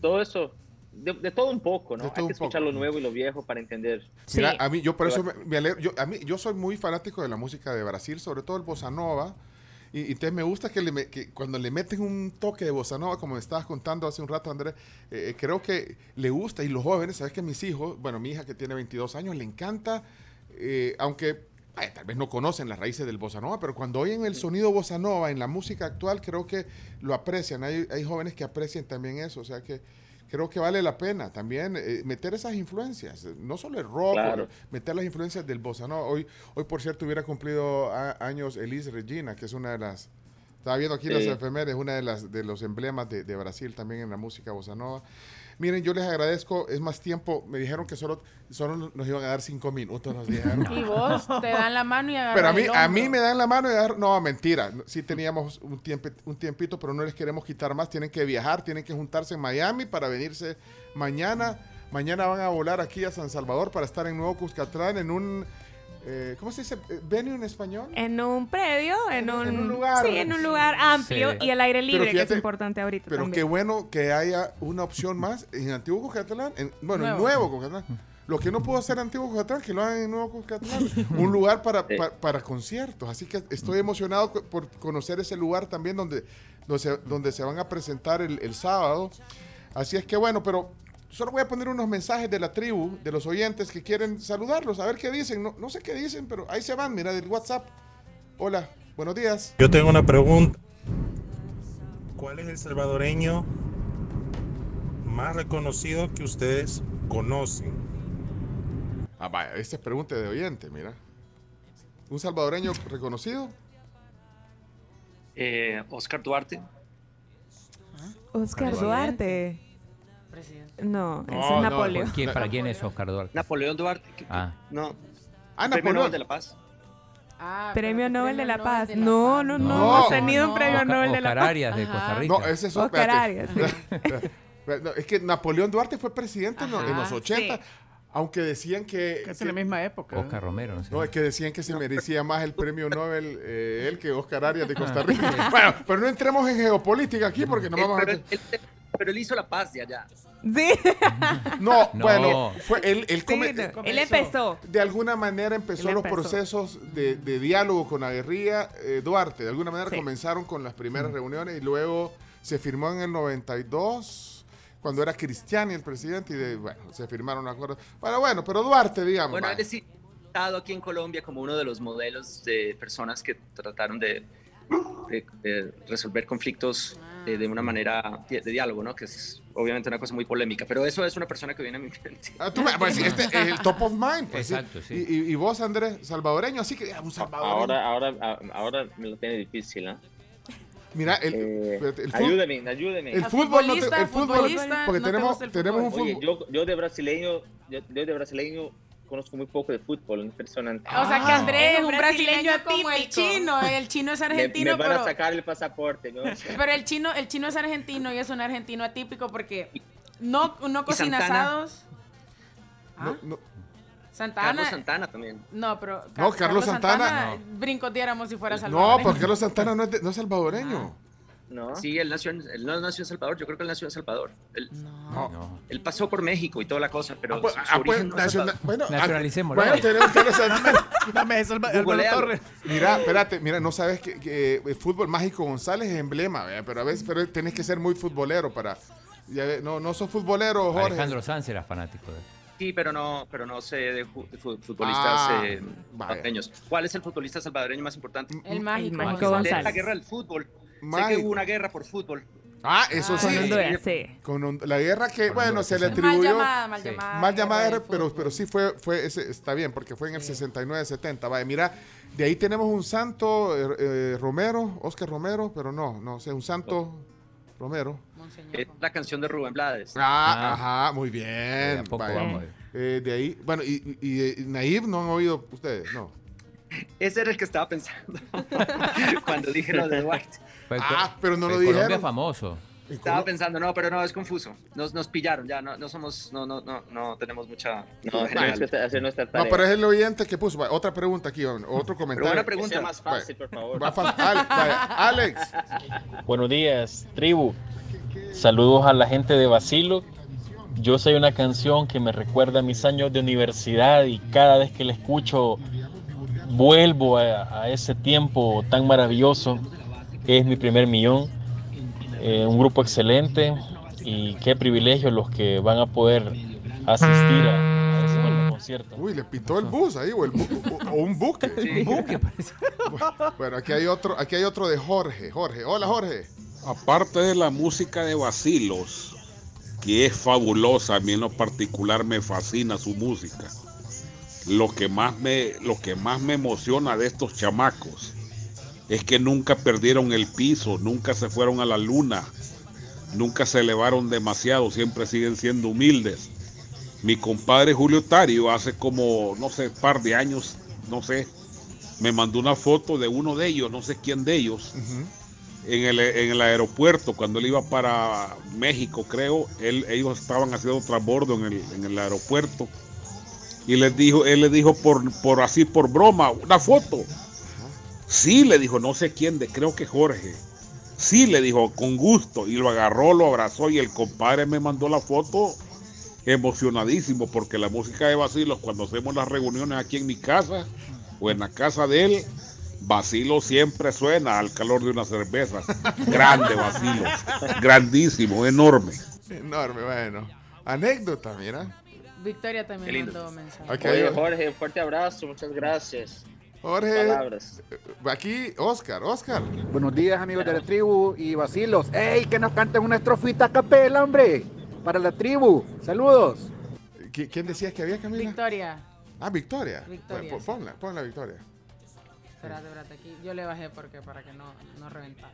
Todo eso, de, de todo un poco, ¿no? Hay que poco. escuchar lo nuevo y lo viejo para entender. Sí. Mira, a mí, yo por eso me alegro. Yo, a mí, yo soy muy fanático de la música de Brasil, sobre todo el bossa nova. Y, y entonces me gusta que, le que cuando le meten un toque de bossa nova, como me estabas contando hace un rato, Andrés, eh, eh, creo que le gusta. Y los jóvenes, sabes que mis hijos, bueno, mi hija que tiene 22 años, le encanta, eh, aunque ay, tal vez no conocen las raíces del bossa nova, pero cuando oyen el sonido bossa nova en la música actual, creo que lo aprecian. Hay, hay jóvenes que aprecian también eso, o sea que creo que vale la pena también eh, meter esas influencias, no solo el rock, Claro. meter las influencias del bossa nova. Hoy, hoy por cierto, hubiera cumplido a- años Elise Regina, que es una de las, estaba viendo aquí las efemérides, una de las de los emblemas de, de Brasil también en la música bossa nova. Miren, yo les agradezco, es más tiempo, me dijeron que solo, solo nos iban a dar cinco minutos, nos dijeron. *laughs* Y vos te dan la mano y agarras Pero a mí, el a mí me dan la mano y agarro- no, mentira. Sí teníamos un, tiempo, un tiempito, pero no les queremos quitar más. Tienen que viajar, tienen que juntarse en Miami para venirse mañana. Mañana van a volar aquí a San Salvador para estar en Nuevo Cuscatlán en un, eh, ¿cómo se dice? Eh, ¿Venue en español? En un predio, en En- un, en un lugar. Sí, en un lugar amplio Sí. y al aire libre, que fíjate, es importante ahorita Pero también. qué bueno que haya una opción más en Antiguo Cuscatlán, en, bueno, en Nuevo. Nuevo Cuscatlán. Lo que no pudo hacer en Antiguo Cuscatlán, que lo hagan en Nuevo Cuscatlán. un lugar para, Sí. pa- para conciertos. Así que estoy emocionado por conocer ese lugar también donde, donde, se, donde se van a presentar el, el sábado. Así es que bueno, pero solo voy a poner unos mensajes de la tribu, de los oyentes que quieren saludarlos, a ver qué dicen. No, no sé qué dicen, pero ahí se van, mira, del WhatsApp. Hola, buenos días. Yo tengo una pregunta. ¿Cuál es el salvadoreño más reconocido que ustedes conocen? Ah, vaya, esta es pregunta de oyente, mira. ¿Un salvadoreño reconocido? Eh, Oscar Duarte, Oscar Presidente. Duarte. Presidente. No, ese No, es no, Napoleón. ¿Quién, ¿Para quién es Oscar Duarte? Napoleón Duarte, Ah. no, Ah, Premio Napoleón. Nobel de la Paz. Ah, Premio Nobel de la Paz. de la No, Paz. no, no, No. hemos tenido un No. premio Oscar, Nobel de la Oscar Paz. Arias de Ajá. Costa Rica. No, ese es Oscar. Arias, sí. *laughs* No, es que Napoleón Duarte fue presidente en, los- en los Ajá, 80. sí. Aunque decían que... Casi en la misma época. Oscar Romero, no sé. No, es que decían que se merecía más el premio Nobel eh, él que Oscar Arias de Costa Ah, Rica. sí. *laughs* Bueno, pero no entremos en geopolítica aquí porque no Eh, vamos a... pero, él, pero él hizo la paz de allá. Sí. No, *laughs* No. bueno, fue él, él, Sí, come- no, Él empezó. de alguna manera empezó los empezó. procesos de, de diálogo con la guerrilla eh, Duarte. De alguna manera Sí. comenzaron con las primeras reuniones y luego se firmó en el 92 cuando era Cristiani el presidente y de, bueno, se firmaron acuerdos. Bueno, bueno, pero Duarte, digamos. Bueno, él es citado aquí en Colombia como uno de los modelos de personas que trataron de, de- de resolver conflictos eh, de una manera de, de diálogo, ¿no? Que es obviamente una cosa muy polémica, pero eso es una persona que viene a mi mente. Ah, tú me- pues, este es el top of mind. pues. Exacto, sí. Y, y- y vos, Andrés, salvadoreño, así que ah, un salvadoreño. Ahora, ahora, ahora me lo tiene difícil, ¿no? Mira, el, Eh, el fútbol- ayúdame, ayúdame. el fútbol, no te- el fútbol, futbolista, porque ¿no te tenemos, el tenemos un fútbol? fútbol. Oye, yo, yo de brasileño, yo, yo de brasileño conozco muy poco de fútbol, impresionante. O sea que Ah. Andrés Es es un brasileño brasileño como el chino. El chino es argentino, me van a pero, sacar el pasaporte, ¿no? *laughs* pero el chino, el chino es argentino y es un argentino atípico porque no, no cocina Santana? asados. ¿Ah? No, no, Santana. Carlos Santana también. No, pero No, Carlos Santana, brincos diéramos si fuera no, salvadoreño. porque Carlos Santana no es, de- no es salvadoreño. ¿No? Sí, él nació, en, él no nació en Salvador, yo creo que él nació en Salvador. Él, No. No. él pasó por México y toda la cosa, pero Ah, pues, su- su ah, pues, no nacional- bueno, ah, Nacionalicémoslo. Bueno, tenemos Santana. *laughs* Dame eso. Torres. Mira, espérate, mira, no sabes que, que el fútbol mágico González es emblema, ¿verdad? pero a veces pero tenés que ser muy futbolero para. ya no, no sos futbolero, Jorge. Alejandro Sanz era fanático de Sí, pero no, pero no sé de, fu- de fu- futbolistas Ah, eh, salvadoreños. ¿Cuál es el futbolista salvadoreño más importante? El mágico. mágico De González. la guerra del fútbol. Sé que hubo una guerra por fútbol. Ah, eso Ah, sí. Con Sí. Honduras, sí. Con Hond- la guerra que, Con bueno, Honduras, se le sí. Mal atribuyó. llamada, mal Sí. llamada. Mal llamada, pero, pero sí fue, fue ese, está bien, porque fue en el 69-70. Vaya, mira, de ahí tenemos un santo eh, eh, Romero, Oscar Romero, pero no, no sé, un santo Romero. Monseñor. Es la canción de Rubén Blades. Ah, Ah. ajá, muy bien. vaya. vamos. Eh, de ahí, bueno, y, y, y Naive no han oído ustedes, no. Ese era el que estaba pensando *laughs* cuando dije lo de Duarte. En Ah, Co- pero no en lo Colombia dijeron. famoso. Estaba pensando, no, pero no, es confuso. Nos, nos pillaron, ya, no, no somos, no, no, no, no tenemos mucha... No, tenemos que hacer nuestra tarea. No, pero es el oyente que puso. Vaya, otra pregunta aquí, otro Pero comentario. buena Que pregunta. sea más fácil, por favor. Va fácil. Ale- vaya, Alex. Buenos días, tribu. Saludos a la gente de Basilo. Yo soy una canción que me recuerda a mis años de universidad y cada vez que la escucho vuelvo a, a ese tiempo tan maravilloso. Es mi primer millón. Eh, un grupo excelente y qué privilegio los que van a poder asistir a, a ese nuevo concierto. Uy, le pitó el bus ahí, o, el bu- o- o un buque. Un buque *laughs* parece. Bueno, aquí hay otro, aquí hay otro de Jorge. Jorge, hola Jorge. Aparte de la música de Basilos, que es fabulosa, a mí en lo particular me fascina su música. Lo que más me, lo que más me emociona de estos chamacos es que nunca perdieron el piso, nunca se fueron a la luna, nunca se elevaron demasiado, siempre siguen siendo humildes. Mi compadre Julio Tario hace como, no sé, par de años, no sé, me mandó una foto de uno de ellos, no sé quién de ellos, en el, en el aeropuerto, cuando él iba para México, creo, él, ellos estaban haciendo transbordo en el, en el aeropuerto. Y les dijo, él le dijo por, por así, por broma, una foto. Sí, le dijo, no sé quién, de, creo que Jorge. Sí, le dijo, con gusto. Y lo agarró, lo abrazó y el compadre me mandó la foto emocionadísimo porque la música de Basilos, cuando hacemos las reuniones aquí en mi casa o en la casa de él, Basilo siempre suena al calor de una cerveza. Grande Basilo, grandísimo, enorme. Enorme, bueno. Anécdota, mira. Victoria también mandó mensaje. Oye, Jorge, un fuerte abrazo, muchas gracias. Jorge, Palabras. aquí Oscar, Oscar. Buenos días, amigos de la tribu y vacilos. ¡Ey, que nos canten una estrofita a capela, hombre! Para la tribu. Saludos. ¿Qui- ¿Quién decías que había, Camila? Victoria. Ah, Victoria. Victoria. Ponla, ponla, Victoria. Espérate, espérate, aquí. Yo le bajé porque para que no, no reventara.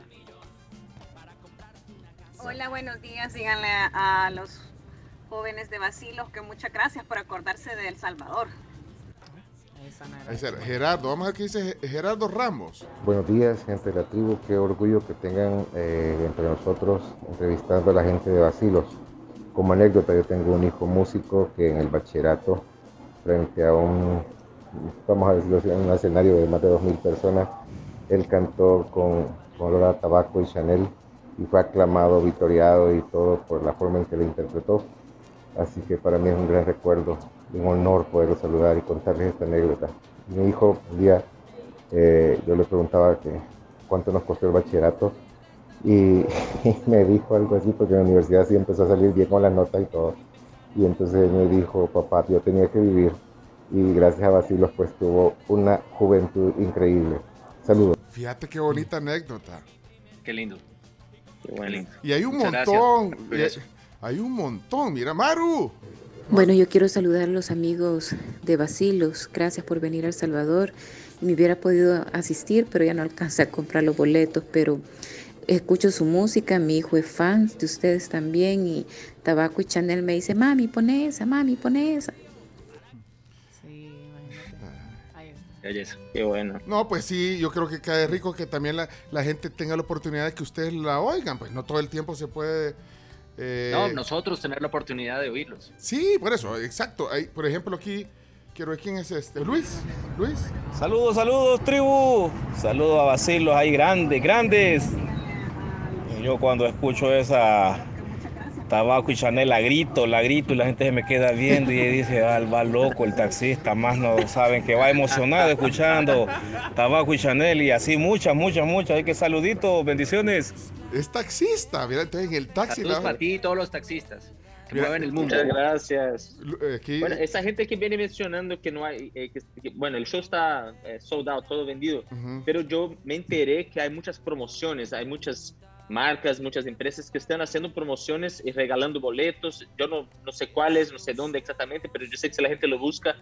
Hola, buenos días. Díganle a, a los jóvenes de Basilos que muchas gracias por acordarse de El Salvador. Gerardo, vamos a ver qué dice Ge- Gerardo Ramos. Buenos días, gente de la tribu. Qué orgullo que tengan eh, entre nosotros entrevistando a la gente de Basilos. como anécdota, yo tengo un hijo músico que en el bachillerato, frente a un, vamos a decirlo así, un escenario de más de 2.000 personas, él cantó con, con olor a tabaco y Chanel y fue aclamado, victoriado y todo por la forma en que lo interpretó. Así que para mí es un gran recuerdo, un honor poderlo saludar y contarles esta anécdota. Mi hijo, un día, eh, yo le preguntaba que cuánto nos costó el bachillerato y, *laughs* me dijo algo así porque en la universidad sí empezó a salir bien con las notas y todo. Y entonces me dijo, papá, yo tenía que vivir y gracias a Basilos pues tuvo una juventud increíble. Saludos. Fíjate qué bonita anécdota. Qué lindo. Qué lindo. Y hay un Muchas montón. hay un montón. Mira, Maru. Bueno, yo quiero saludar a los amigos de Basilos. Gracias por venir a El Salvador. Me hubiera podido asistir, pero ya no alcancé a comprar los boletos. Pero escucho su música, mi hijo es fan de ustedes también. Y Tabaco y Chanel me dice, mami, pon esa, mami, pon esa. Qué bueno. No, pues sí, yo creo que cae rico que también la, la gente tenga la oportunidad de que ustedes la oigan. Pues no todo el tiempo se puede. Eh, No, nosotros tener la oportunidad de oírlos. Sí, por eso, exacto. Hay, por ejemplo, aquí, quiero ver quién es este. Luis. Luis. Saludos, saludos, tribu. Saludos a Basilos ahí, grandes, grandes. Yo cuando escucho esa tabaco y Chanel la grito, la grito y la gente se me queda viendo y dice, *laughs* ah, va loco el taxista, más no saben que va emocionado escuchando tabaco y Chanel y así muchas, muchas, muchas. Hay que saluditos, bendiciones. Es taxista, mira, entonces en el taxi. Saludos la- para ti y todos los taxistas que Mira, mueven el mundo. Muchas gracias. Aquí, Bueno, esa gente que viene mencionando que no hay, eh, que, que- bueno, el show está eh, sold out, todo vendido, Ujú. pero yo me enteré que hay muchas promociones, hay muchas marcas, muchas empresas que están haciendo promociones y regalando boletos. Yo no, no sé cuáles, no sé dónde exactamente, pero yo sé que si la gente lo busca,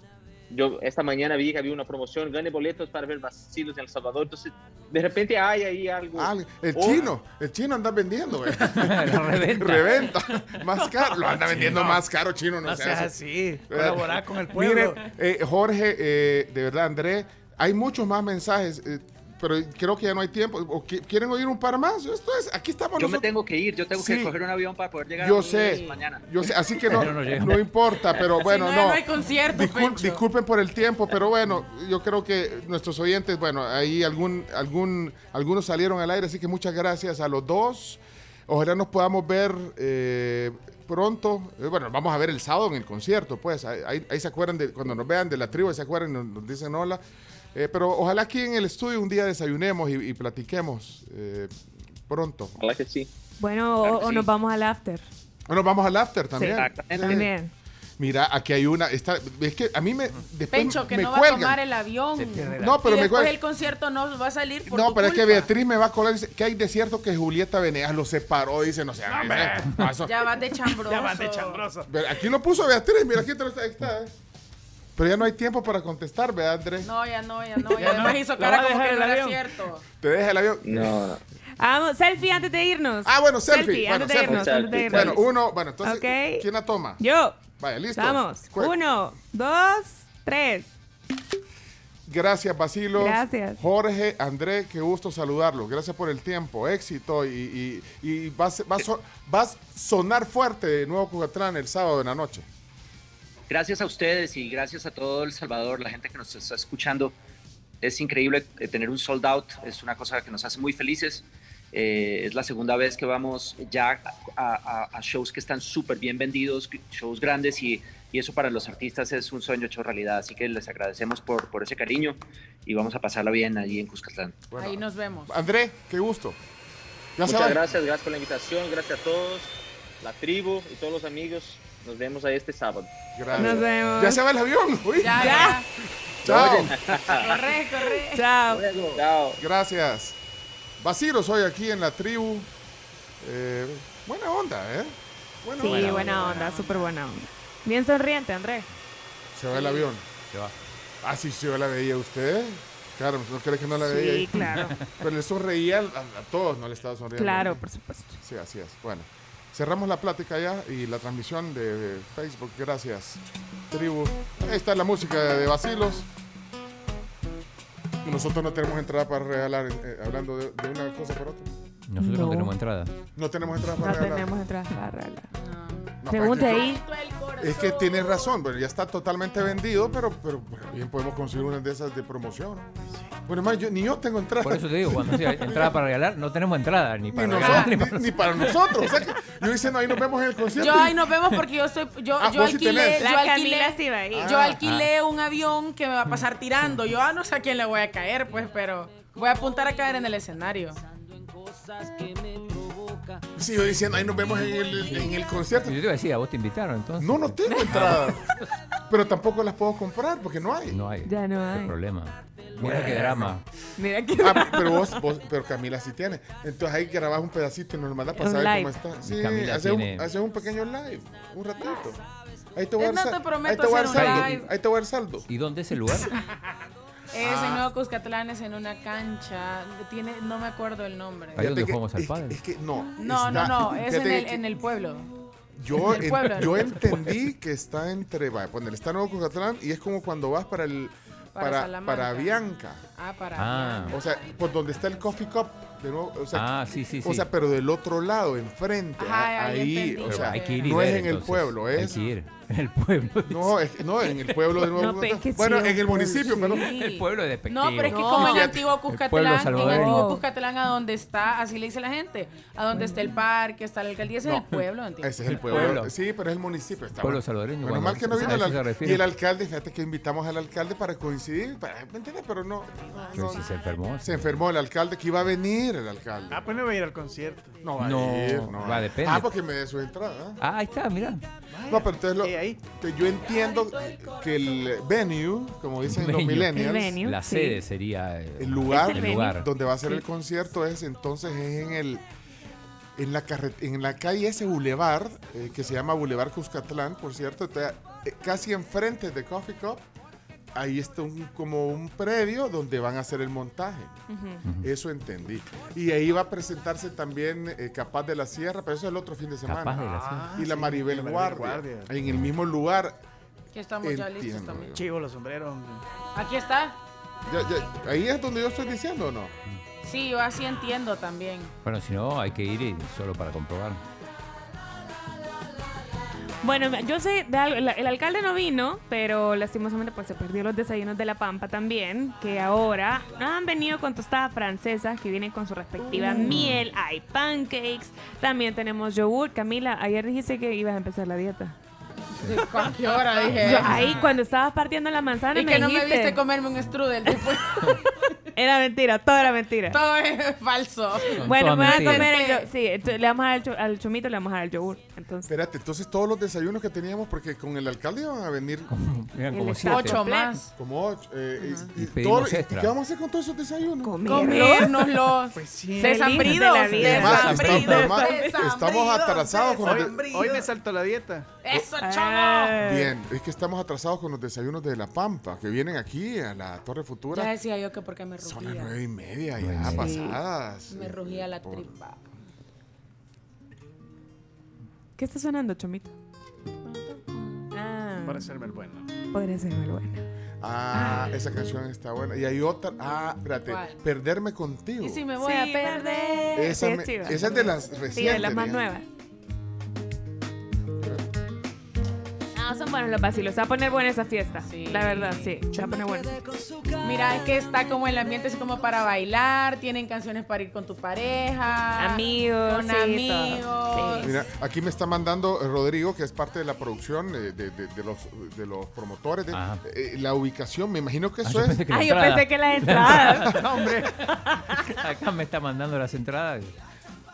yo esta mañana vi que había una promoción, gane boletos para ver vacilos en El Salvador. Entonces, de repente hay ahí algo. Ah, el O- chino, el chino anda vendiendo, güey. *laughs* reventa. Reventa. Más caro. Lo anda vendiendo más caro, chino. No, No seas así. Colaborar con el pueblo. Miren, eh, Jorge, eh, de verdad, André, hay muchos más mensajes, eh, pero creo que ya no hay tiempo. ¿O qui- ¿Quieren oír un par más? Esto es, aquí estamos Yo me nosotros. tengo que ir, yo tengo Sí. que coger un avión para poder llegar Yo a sé, mañana. yo sé, así que no, no no importa, pero bueno, no. no, no hay concierto, Discul- Pencho. disculpen por el tiempo, pero bueno, yo creo que nuestros oyentes, bueno, ahí algún, algún, algunos salieron al aire, así que muchas gracias a los dos. Ojalá nos podamos ver eh, pronto. Eh, bueno, vamos a ver el sábado en el concierto, pues. Ahí, ahí- se acuerdan de cuando nos vean de la tribu, ahí se acuerdan, nos, nos dicen hola. Eh, pero ojalá aquí en el estudio un día desayunemos y, y platiquemos eh, pronto. Ojalá que sí. Bueno, o, o nos vamos al after. Bueno, vamos al after también. Sí, también. Mira, aquí hay una. Está, es que a mí me. Después Pencho, que me no va a cuelgan. tomar el avión. No, pero y me después cuelgan. el concierto no va a salir por No, tu pero es que culpa. Beatriz me va a colar. Dice que hay de cierto que Julieta Venegas lo separó. Dice, no sé. no, Ya vas *laughs* de chambroso. Ya vas de chambroso. Pero aquí lo puso Beatriz. Mira, aquí está. ahí está, eh. Pero ya no hay tiempo para contestar, ¿verdad, Andrés? No, ya no, ya no. *laughs* Ya además no. hizo cara como que el no era cierto. Te deja el avión. No. Vamos, selfie antes de irnos. Ah, bueno, selfie. Bueno, antes de selfie. irnos, antes de irnos. Bueno, uno. Bueno, entonces. ¿quién la toma? Yo. Vaya, listo. Vamos. Cue- Uno, dos, tres. Gracias, Basilo. Gracias. Jorge, André, qué gusto saludarlo. Gracias por el tiempo, éxito y, y, y vas, vas, vas a sonar fuerte de nuevo Cucatlán el sábado en la noche. Gracias a ustedes y gracias a todo El Salvador, la gente que nos está escuchando. Es increíble eh, tener un sold out, es una cosa que nos hace muy felices. Eh, es la segunda vez que vamos ya a, a- a shows que están súper bien vendidos, shows grandes y, y eso para los artistas es un sueño hecho realidad. Así que les agradecemos por, por ese cariño y vamos a pasarla bien allí en Cuscatlán. Ahí nos vemos. André, qué gusto. Ya Muchas saben. gracias, gracias por la invitación, gracias a todos, la tribu y todos los amigos. Nos vemos ahí este sábado. Gracias. Nos vemos. Ya se va el avión. Uy. Ya, ya. Chao. Corre, corre. Chao. Chao. Gracias. Basilo, soy aquí en la tribu. Eh, buena onda, ¿eh? Buena Sí, onda. buena onda, súper buena onda. Bien sonriente, Andrés. Se va el avión. Se va. Ah, sí, sí, yo la veía usted. Claro, ¿no cree que no la veía? Sí, claro. *laughs* Pero le sonreía a, a todos, no le estaba sonriendo. Claro, por supuesto. Sí, así es. Bueno, cerramos la plática ya y la transmisión de Facebook. Gracias, tribu. Ahí está la música de Basilos. Nosotros no tenemos entrada para regalar, eh, hablando de, de una cosa por otra. Nosotros no, No. tenemos entrada. No tenemos entrada No para regalar. tenemos entradas para regalar. No. Pregunte ahí. Es que tienes razón, pero ya está totalmente vendido, pero, pero, pero bien podemos conseguir una de esas de promoción. Bueno, más, yo, ni yo tengo entrada. Por eso te digo, cuando sea entrada para regalar, no tenemos entrada ni para Ni, nosotros, ni ni, para ni para nosotros. O sea que yo diciendo ahí nos vemos en el concierto. Yo ahí nos vemos porque yo soy yo, Ah, yo sí alquilé, yo alquilé, yo Ah. alquilé un avión que me va a pasar tirando. Yo ah, no sé a quién le voy a caer, pues, pero voy a apuntar a caer en el escenario. Sí, yo diciendo ahí nos vemos en el, en el concierto. Yo te iba a decir, a vos te invitaron entonces. No, no tengo entrada. *laughs* pero tampoco las puedo comprar porque no hay. No hay. Ya no Qué hay. problema. Mira qué drama. Mira que. Ah, pero vos, vos- pero Camila sí tiene. Entonces ahí grabás un pedacito y nos lo mandas para Un saber live. cómo está. Sí, Camila haces un, haces un pequeño live, un ratito. Ahí te voy a Eh, dar no te sal- prometo ahí te voy a dar saldo. live. Ahí te voy a dar saldo. ¿Y dónde es el lugar? *laughs* Es Ah. en Nuevo Cuscatlán, es en una cancha. Tiene, no me acuerdo el nombre. Ahí donde jugamos al es- pádel. Es que no. No, no, está- no, es en fíjate el, que en el pueblo. Yo, *laughs* en yo entendí que está entre. Va, poner, está Nuevo Cucatlán y es como cuando vas para el. Para Para, Bianca. Ah, para. Ah. O sea, por donde está el Coffee Cup. De nuevo, o sea, Ah, sí, sí, sí. O sea, pero del otro lado, enfrente. Ajá, ahí o sea, hay que ir y no ver, es en el pueblo, Hay es. En el pueblo. No, es, no, en el pueblo de Nuevo No, Bueno, sí, en el municipio, sí. pero. El pueblo es despectivo. No, pero es que No. como en Antiguo Cuscatlán, en. Antiguo Cuscatlán, a donde está, así le dice la gente, a donde está el parque, está la alcaldía, ese es el pueblo de Antiguo Ese es el pueblo. pueblo. Sí, pero es el municipio. Está Pueblo bueno. salvadoreño, Menos cuando mal que no vino el, eso se al- refiere. Y el alcalde, fíjate que invitamos al alcalde para coincidir. Para, ¿Me entiendes? Pero no. no, Pero no. si se enfermó. Se enfermó el alcalde, que iba a venir el alcalde. Ah, pues no va a ir al concierto. No va No, a ir. No va, depende. Ah, porque me dé su entrada. Ah, ahí está, mira. No, pero entonces lo, ¿Y ahí? que yo entiendo que el venue, como dicen los Venue. millennials, El venue. La Sí. sede sería. eh, el lugar, Es el lugar. donde va a ser Sí. el concierto es entonces es en el en la carre- en la calle ese bulevar eh, que se llama Boulevard Cuscatlán, por cierto, está, eh, casi enfrente de Coffee Cup. Ahí está un, como un predio donde van a hacer el montaje. Eso entendí. Y ahí va a presentarse también eh, Capaz de la Sierra, pero eso es el otro fin de semana. Capaz de la Sierra. y la sí, Maribel, la Maribel Guardia, Guardia. En el mismo lugar. Que estamos ya listos también. Chivo, los sombreros. hombre. Aquí está. Ya- ya- ahí es donde yo estoy diciendo, ¿o no? Sí, yo así entiendo también. Bueno, si no, hay que ir y solo para comprobar. Bueno, yo sé, de algo, el, el alcalde no vino, pero lastimosamente pues se perdió los desayunos de la Pampa también, que ahora han venido con tostadas francesas que vienen con su respectiva miel, hay pancakes, también tenemos yogur. Camila, ayer dijiste que ibas a empezar la dieta. ¿A qué hora dije? Yo ahí cuando estabas partiendo la manzana y me que no me dijiste- viste comerme un strudel después. *laughs* Era mentira, todo era mentira. Todo es *laughs* falso. Bueno, me voy a comer el yo- Sí, entonces le vamos a dar al, chumito, le vamos a dar el yogur. Entonces, Espérate, entonces todos los desayunos que teníamos, porque con el alcalde iban a venir Eran como siete. Ocho más. como ocho. eh, y- Y y pedimos todo- ¿y extra. ¿Qué vamos a hacer con todos esos desayunos? Comérnoslos. Pues sí. Desambridos. Desambridos. estamos, atrasados hoy me saltó la dieta. Eso, Ah. chavo. Bien, es que estamos atrasados con los desayunos de La Pampa, que vienen aquí a la Torre Ya Futura. decía yo que porque me Son las rugía. nueve y media ya pasadas. Me rugía la Por- tripa. ¿qué está sonando, chumito? Ah, Para hacerme el bueno. podría ser muy bueno. Ah, esa canción está buena. Y hay otra. Ah, espérate. ¿Cuál? Perderme contigo. Y si me voy Sí, a perder. Esa, Sí, me- es chiva. esa es de las recientes. Sí, de las más digamos. nuevas. Son buenos los vacilos. Se va a poner buena esa fiesta. Sí. La verdad, sí. Se va a poner buena. Mira, es que está como el ambiente así como para bailar, tienen canciones para ir con tu pareja, Amigos, con sí, amigos. Sí. Mira, aquí me está mandando eh, Rodrigo, que es parte de la producción eh, de, de- de los, de los promotores, eh, la ubicación. Me imagino que Ah, eso es. que la Ay, yo entrada. pensé que las *laughs* entradas. No, hombre. *laughs* Acá me está mandando las entradas.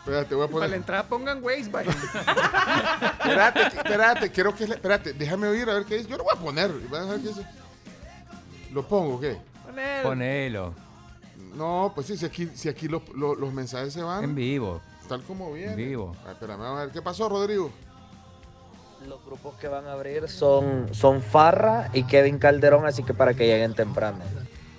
Espérate, voy a Para la poner. entrada pongan Waze, vaya. *laughs* Espérate, espérate, quiero que. Espérate, déjame oír a ver qué dice. Yo lo voy a poner. ¿vas a ver qué dice? ¿Lo pongo o qué? Poner. Ponelo. No, pues sí, si aquí, si aquí los, los- los mensajes se van En vivo. tal como vienen. En vivo. Ah, espérame, vamos a ver. ¿Qué pasó, Rodrigo? Los grupos que van a abrir son, son Farra y Kevin Calderón, así que para que lleguen temprano.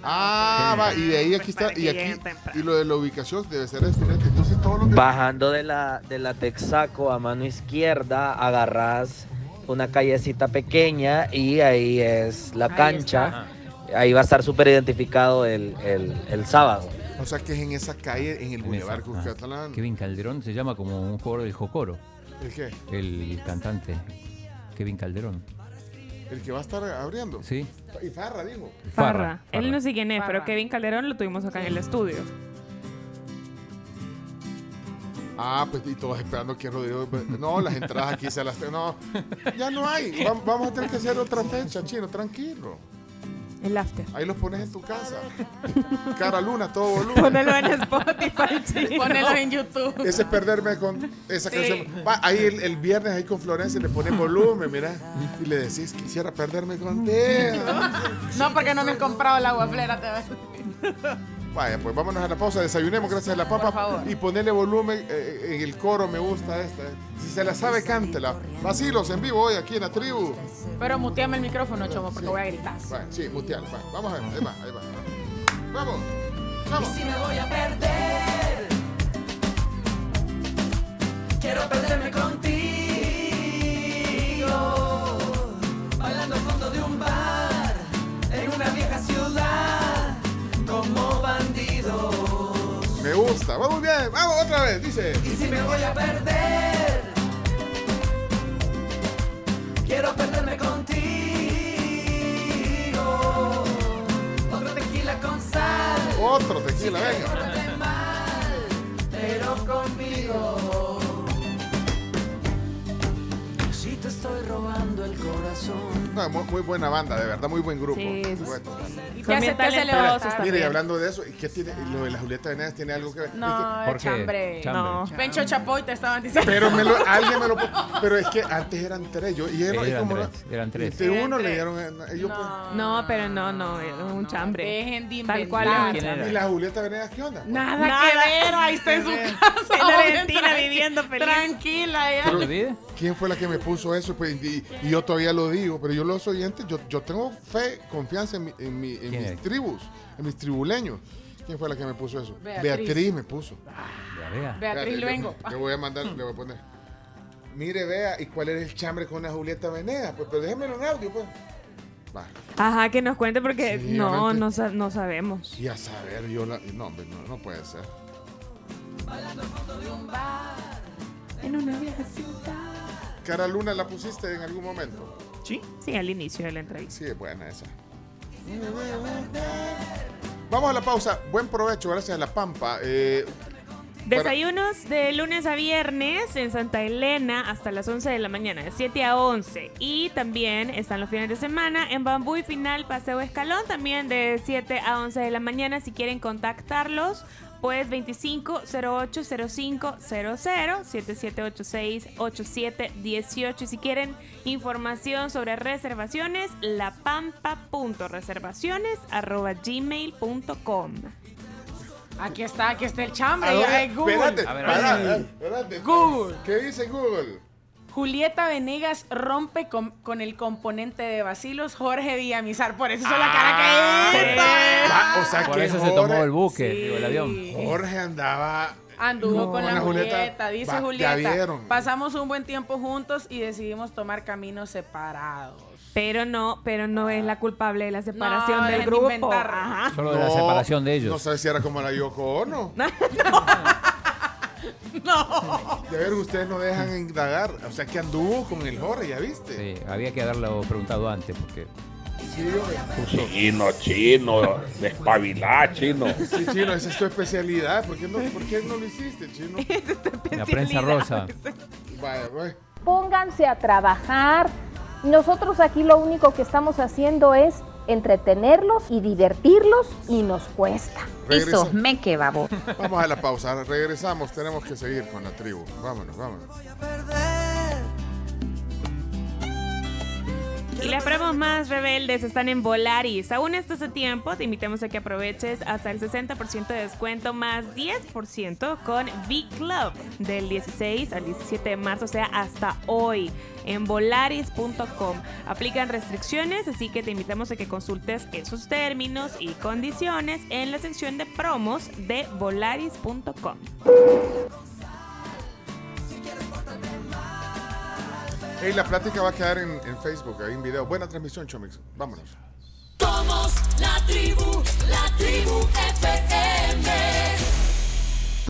Ah, va, y de ahí aquí está. Y aquí. lo de la ubicación debe ser esto. Entonces Bajando de la, de la Texaco a mano izquierda, agarras una callecita pequeña y ahí es la Ahí cancha. Ahí va a estar súper identificado el, el- el sábado. O sea que es en esa calle, en el Boulevard ah. Cuscatlán. Kevin Calderón se llama como un jugador del Jocoro. ¿El qué? El cantante Kevin Calderón. El que va a estar abriendo. Sí. Y Farra, dijo. Farra. Él no sé quién es, pero. Kevin Calderón lo tuvimos acá en el estudio. Ah, pues y todos esperando que Rodrigo. No, las entradas aquí se las. No, ya no hay. Va- Vamos a tener que hacer otra fecha, chino, tranquilo. El after. Ahí los pones en tu casa. Cara luna, todo volumen. Ponelo en Spotify, *laughs* chino. Ponelo en YouTube. Ese es perderme con esa Sí. canción. Va, ahí el, el viernes ahí con Florencia le pones volumen, mira. Y le decís, quisiera perderme contigo. *laughs* No, porque no me he comprado el agua flera, te voy a decir. Vaya, pues vámonos a la pausa, desayunemos gracias a la papa y ponerle volumen eh, en el coro, me gusta esta. eh. Si se la sabe, cántela. Vacilos en vivo hoy aquí en la tribu. Pero muteame el micrófono, chomo, porque voy a gritar. Va, sí, muteal, va. Vamos a ver, ahí va, ahí va. Vamos, vamos. si me voy a perder, quiero perderme contigo. Gusta, vamos bien, vamos otra vez, dice. Y si me voy a perder, quiero perderme contigo. Otro tequila con sal. Otro tequila, Si venga. mal, pero conmigo. Si te estoy robando el corazón. No, muy, muy buena banda, de verdad, muy buen grupo. Sí, sí, Bueno. Y hace, talentosos. Mire, y hablando de eso, ¿qué tiene lo de la Julieta Venegas tiene algo que ver? No, ¿Por chambre. Chambre. No. Pencho Chapoy te estaban diciendo. Pero me lo, *laughs* alguien me lo pero es que antes eran tres, yo y él, y Eran como tres, eran tres. Eran uno le dieron eh, ellos No, pero no, no, es un chambre. Dejen de Tal cual inventar. es un ¿Quién chambre. pues, y la Julieta Venegas qué onda? Nada, Nada. que ver, ahí está en su casa. *laughs* En Argentina viviendo feliz. Tranquila, ya. ¿Quién fue la que me puso eso? Pues, y, y yo todavía lo digo, pero yo los oyentes, yo, yo tengo fe, confianza en, mi- en, mi- en ¿Quién mis es? tribus, en mis tribuleños. ¿Quién fue la que me puso eso? Beatriz. me puso. Ya vea. Beatriz Espérate, Luengo. Le, le voy a mandar, le voy a poner. Mire, vea, ¿y cuál era el chambre con la Julieta Venegas? Pues, pero déjemelo en audio, pues. Va. Ajá, que nos cuente porque Sí, no, no, sa- no sabemos. Y a saber, yo la. No, hombre, no, no puede ser. En una vieja ciudad. Cara Luna la pusiste en algún momento. Sí. Sí, al inicio de la entrevista. Sí, es buena esa. Vamos a la pausa. Buen provecho, gracias a la Pampa. Eh, para- Desayunos de lunes a viernes en Santa Elena hasta las 11 de la mañana, de 7 a 11. Y también están los fines de semana en Bambú y Final Paseo Escalón, también de 7 a 11 de la mañana. Si quieren contactarlos, pues 25080500 77868718. Y si quieren información sobre reservaciones, lapampa.reservaciones arroba gmail.com. Aquí está, aquí está el chambre. ¿a ya dónde? hay Google. Espérate, A ver, a ver. Google. ¿Qué dice Google? Julieta Venegas rompe con, con el componente de vacilos Jorge Villamizar. Por eso hizo la cara que hizo. Ah, o sea Por que eso se tomó el buque, Sí. digo, el avión. Jorge andaba. Anduvo No, con la Julieta, Julieta. dice Va, Julieta. Pasamos un buen tiempo juntos y decidimos tomar caminos separados. Pero no, pero no es la culpable de la separación No, del grupo. Ajá. Solo de la separación de No ellos. sé si era como la Yoko Ono. *laughs* No. *laughs* De ver, ustedes no dejan indagar. O sea que anduvo con el Jorge, ¿ya viste? Sí, había que haberlo preguntado antes porque Sí. Chino, chino, despabilá, chino. Sí, chino, esa es tu especialidad. ¿Por qué no, por qué no lo hiciste, chino? *laughs* la prensa rosa. *laughs* Vaya, vaya. Pónganse a trabajar. Nosotros aquí lo único que estamos haciendo es entretenerlos y divertirlos y nos cuesta. Regresa. me que babo. Vamos a la pausa. Regresamos. Tenemos que seguir con la tribu. Vámonos, vámonos. Y las promos más rebeldes están en Volaris. Aún estás a tiempo, te invitamos a que aproveches hasta el 60% de descuento más 10% con V-Club del 16 al 17 de marzo, o sea, hasta hoy en volaris.com. Aplican restricciones, así que te invitamos a que consultes esos términos y condiciones en la sección de promos de volaris.com. Hey, la plática va a quedar en, Facebook, ahí en video. Buena transmisión, Chomix. Vámonos. Somos la tribu, la tribu FM.